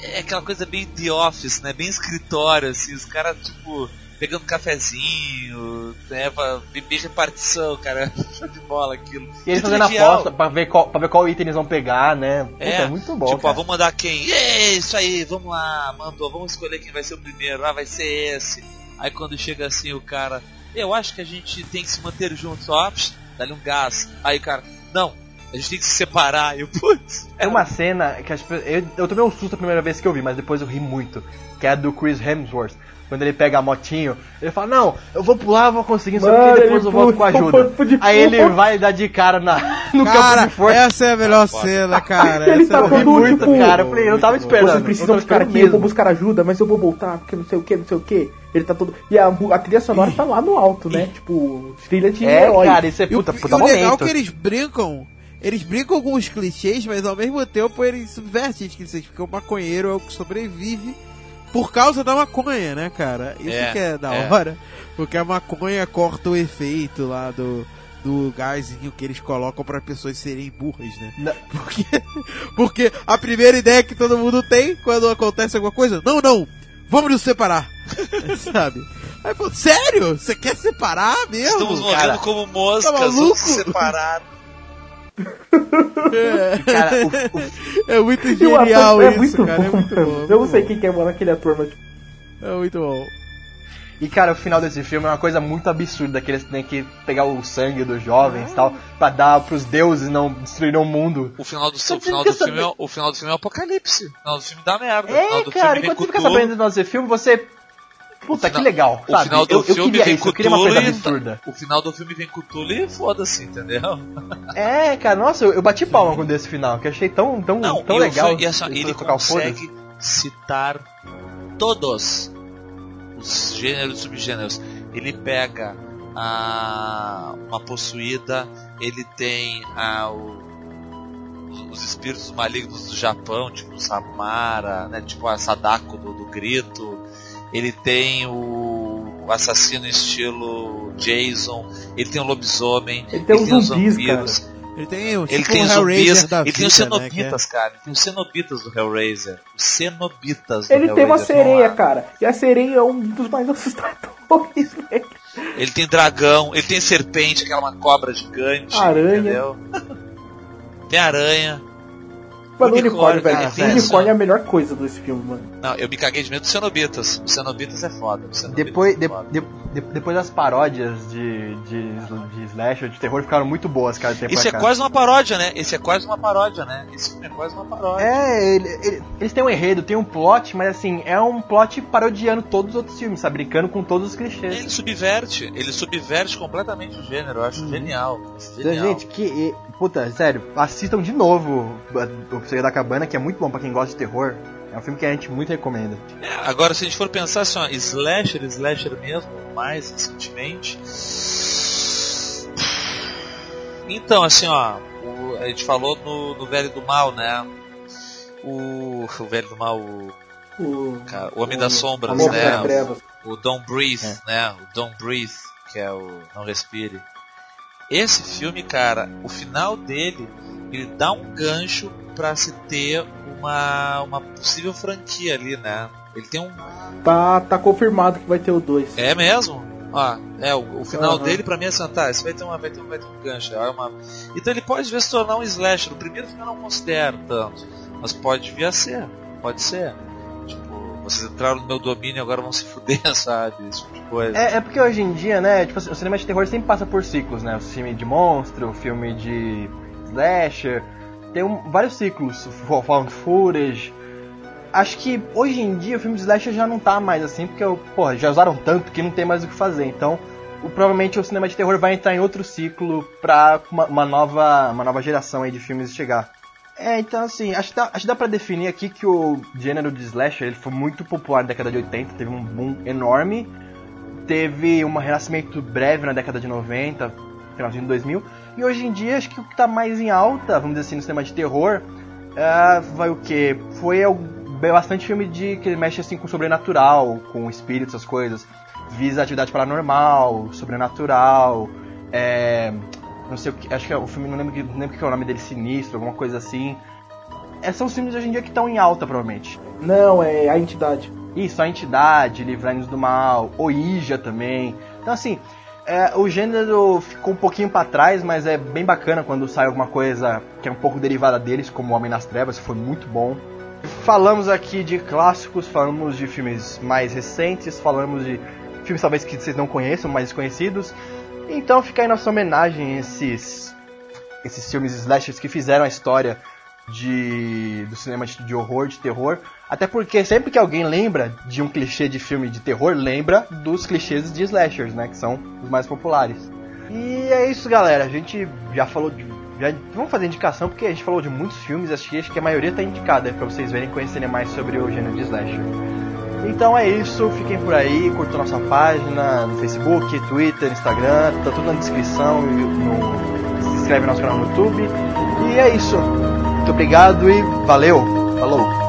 é aquela coisa bem The Office, né? Bem escritório, assim, os caras, tipo, pegando cafezinho, né? pra- bem repartição, cara. Show de bola aquilo. E eles Que fazendo trivial. aposta pra ver, qual, pra ver qual item eles vão pegar, né? Puta, É, é, muito bom. Tipo, ó, cara. vamos mandar quem? É, isso aí, vamos lá, mandou, vamos escolher quem vai ser o primeiro, ah, vai ser esse. Aí quando chega assim o cara, eu acho que a gente tem que se manter juntos, ó, dá-lhe um gás. Aí o cara, não, a gente tem que se separar. Eu, putz, Tem uma cena que as eu, eu tomei um susto a primeira vez que eu vi, mas depois eu ri muito. Que é a do Chris Hemsworth. Quando ele pega a motinho, ele fala, não, eu vou pular, eu vou conseguir, só que depois eu volto com pula, ajuda. Aí ele vai dar de cara na, no Cara, campo de força. essa é a melhor cena, cara. Ele essa tá é a ri todo, melhor- muito, tipo, cara. Eu falei, eu tava esperando. Vocês eu precisam ficar aqui, eu vou mesmo. buscar ajuda, mas eu vou voltar, porque não sei o que, não sei o que. Ele tá todo. E a, a trilha sonora tá lá no alto, né? Tipo, trilha de É, herói. cara, isso é E puta, e puta o legal é que eles brincam. Eles brincam com os clichês, mas ao mesmo tempo eles subvertem os clichês, porque o maconheiro é o que sobrevive por causa da maconha, né, cara? Isso É, que é da é. hora. Porque a maconha corta o efeito lá do, do gásinho que eles colocam para pessoas serem burras, né? Não. Porque, porque a primeira ideia que todo mundo tem quando acontece alguma coisa, não, não, vamos nos separar, sabe? Aí eu falo, sério? Você quer separar mesmo? estamos morrendo cara. como moscas, Tá maluco? se separar. É. Cara, o- o- É muito o ator genial é isso, muito cara. bom, é muito bom. é Eu não sei quem que é mano, aquele ator, mas. tipo, É muito bom. E cara, o final desse filme é uma coisa muito absurda, que eles têm que pegar o sangue dos jovens e tal, pra dar pros deuses não destruírem o mundo. O final do, o final do filme é, o final do filme é o apocalipse. O final do filme dá merda. o final É, do cara, enquanto você fica sabendo do nosso filme, você. Puta, que legal, O sabe? final do eu, eu filme queria vem isso, eu queria uma coisa absurda. O final do filme vem Cthulhu e foda-se, entendeu? É, cara, nossa, eu, eu bati palma com esse final, que eu achei tão, tão, Não, tão o legal. filme- e assim, ele o consegue citar todos os gêneros e subgêneros. Ele pega a uma possuída, ele tem a, o- os espíritos malignos do Japão, tipo o Samara, né, tipo a Sadako do, do grito. Ele tem o assassino estilo Jason, ele tem o lobisomem, Ele tem os os zumbis, vampiros. Ele tem o Ele tipo tem um os Hellraiser zumbis, ele tem os vida, né, que é- cenobitas, cara. Ele tem os cenobitas do Hellraiser. Os cenobitas do Ele tem uma Hellraiser, sereia, cara. E a sereia é um dos mais assustadores, velho. Ele tem dragão, ele tem serpente, que é uma cobra gigante. Aranha. Entendeu? Tem aranha. Mano, o Unicórnio, unicórnio, velho. cara, unicórnio é a melhor coisa desse filme, mano. Não, eu me caguei de medo dos cenobitas. Os cenobitas é foda. cenobitas Depois, é foda. de- de- depois das paródias de, de, de slasher, de terror, ficaram muito boas, cara. Esse é cá. quase uma paródia, né? Esse é quase uma paródia, né? Esse filme é quase uma paródia. É, ele- ele- eles têm um enredo, tem um plot, mas assim, é um plot parodiando todos os outros filmes, sabe? Brincando com todos os clichês. Ele subverte, ele subverte completamente o gênero, eu acho genial. Então, genial. gente, que. Puta, sério, assistam de novo o Segredo da Cabana, que é muito bom pra quem gosta de terror. É um filme que a gente muito recomenda. É, agora, se a gente for pensar assim, ó, slasher, slasher mesmo, mais recentemente. Então, assim, ó, o- a gente falou no, no Velho do Mal, né? O, o Velho do Mal, o, O, cara, o Homem das Sombras, né? O Don't Breathe, né? O Don't Breathe, que é o Não Respire. Esse filme, cara, o final dele, ele dá um gancho pra se ter uma, uma possível franquia ali, né? Ele tem um. Tá, tá confirmado que vai ter o 2. É mesmo? Ah, é, o, o final Aham. dele pra mim é sentar, esse vai ter, uma, vai ter, um- vai ter um gancho. é uma- Então ele pode vir se tornar um slasher. O primeiro filme eu não considero tanto, mas pode vir a ser, pode ser. Vocês entraram no meu domínio e agora vão se fuder, sabe? Esse tipo de coisa. É, é porque hoje em dia, né, tipo, o cinema de terror sempre passa por ciclos, né? O filme de monstro, o filme de slasher, tem um- vários ciclos, fo- found footage. Acho que hoje em dia o filme de slasher já não tá mais assim, porque, porra, já usaram tanto que não tem mais o que fazer. Então, o- provavelmente o cinema de terror vai entrar em outro ciclo pra uma, uma nova, uma nova geração aí de filmes chegar. É, então assim, acho que, dá, acho que dá pra definir aqui que o gênero de slasher ele foi muito popular na década de 80, teve um boom enorme teve um renascimento breve na década de 90, finalzinho de 2000, e hoje em dia acho que o que tá mais em alta, vamos dizer assim, no cinema de terror, é, vai o que? Foi al- bastante filme de que mexe assim com o sobrenatural, com espíritos, essas coisas. Visa atividade paranormal, sobrenatural, é, não sei o que, acho que é o filme, não lembro, não lembro o que é o nome dele, Sinistro, alguma coisa assim. É, são os filmes hoje em dia que estão em alta, provavelmente. Não, é a entidade. Isso, a entidade, Livrai-nos do Mal, Oija também. Então, assim, é, o gênero ficou um pouquinho pra trás, mas é bem bacana quando sai alguma coisa que é um pouco derivada deles, como Homem nas Trevas, foi muito bom. Falamos aqui de clássicos, falamos de filmes mais recentes, falamos de filmes talvez que vocês não conheçam, mais desconhecidos. Então fica aí nossa homenagem a esses, esses filmes slashers que fizeram a história de, do cinema de, horror, de terror. Até porque sempre que alguém lembra de um clichê de filme de terror, lembra dos clichês de slashers, né? Que são os mais populares. E é isso, galera. A gente já falou de. Já, vamos fazer indicação porque a gente falou de muitos filmes, acho que, acho que a maioria tá indicada pra vocês verem conhecerem mais sobre o gênero de slasher. Então é isso, fiquem por aí, curtam nossa página no Facebook, Twitter, Instagram, tá tudo na descrição e no, se inscreve no nosso canal no YouTube. E é isso. Muito obrigado e valeu. Falou.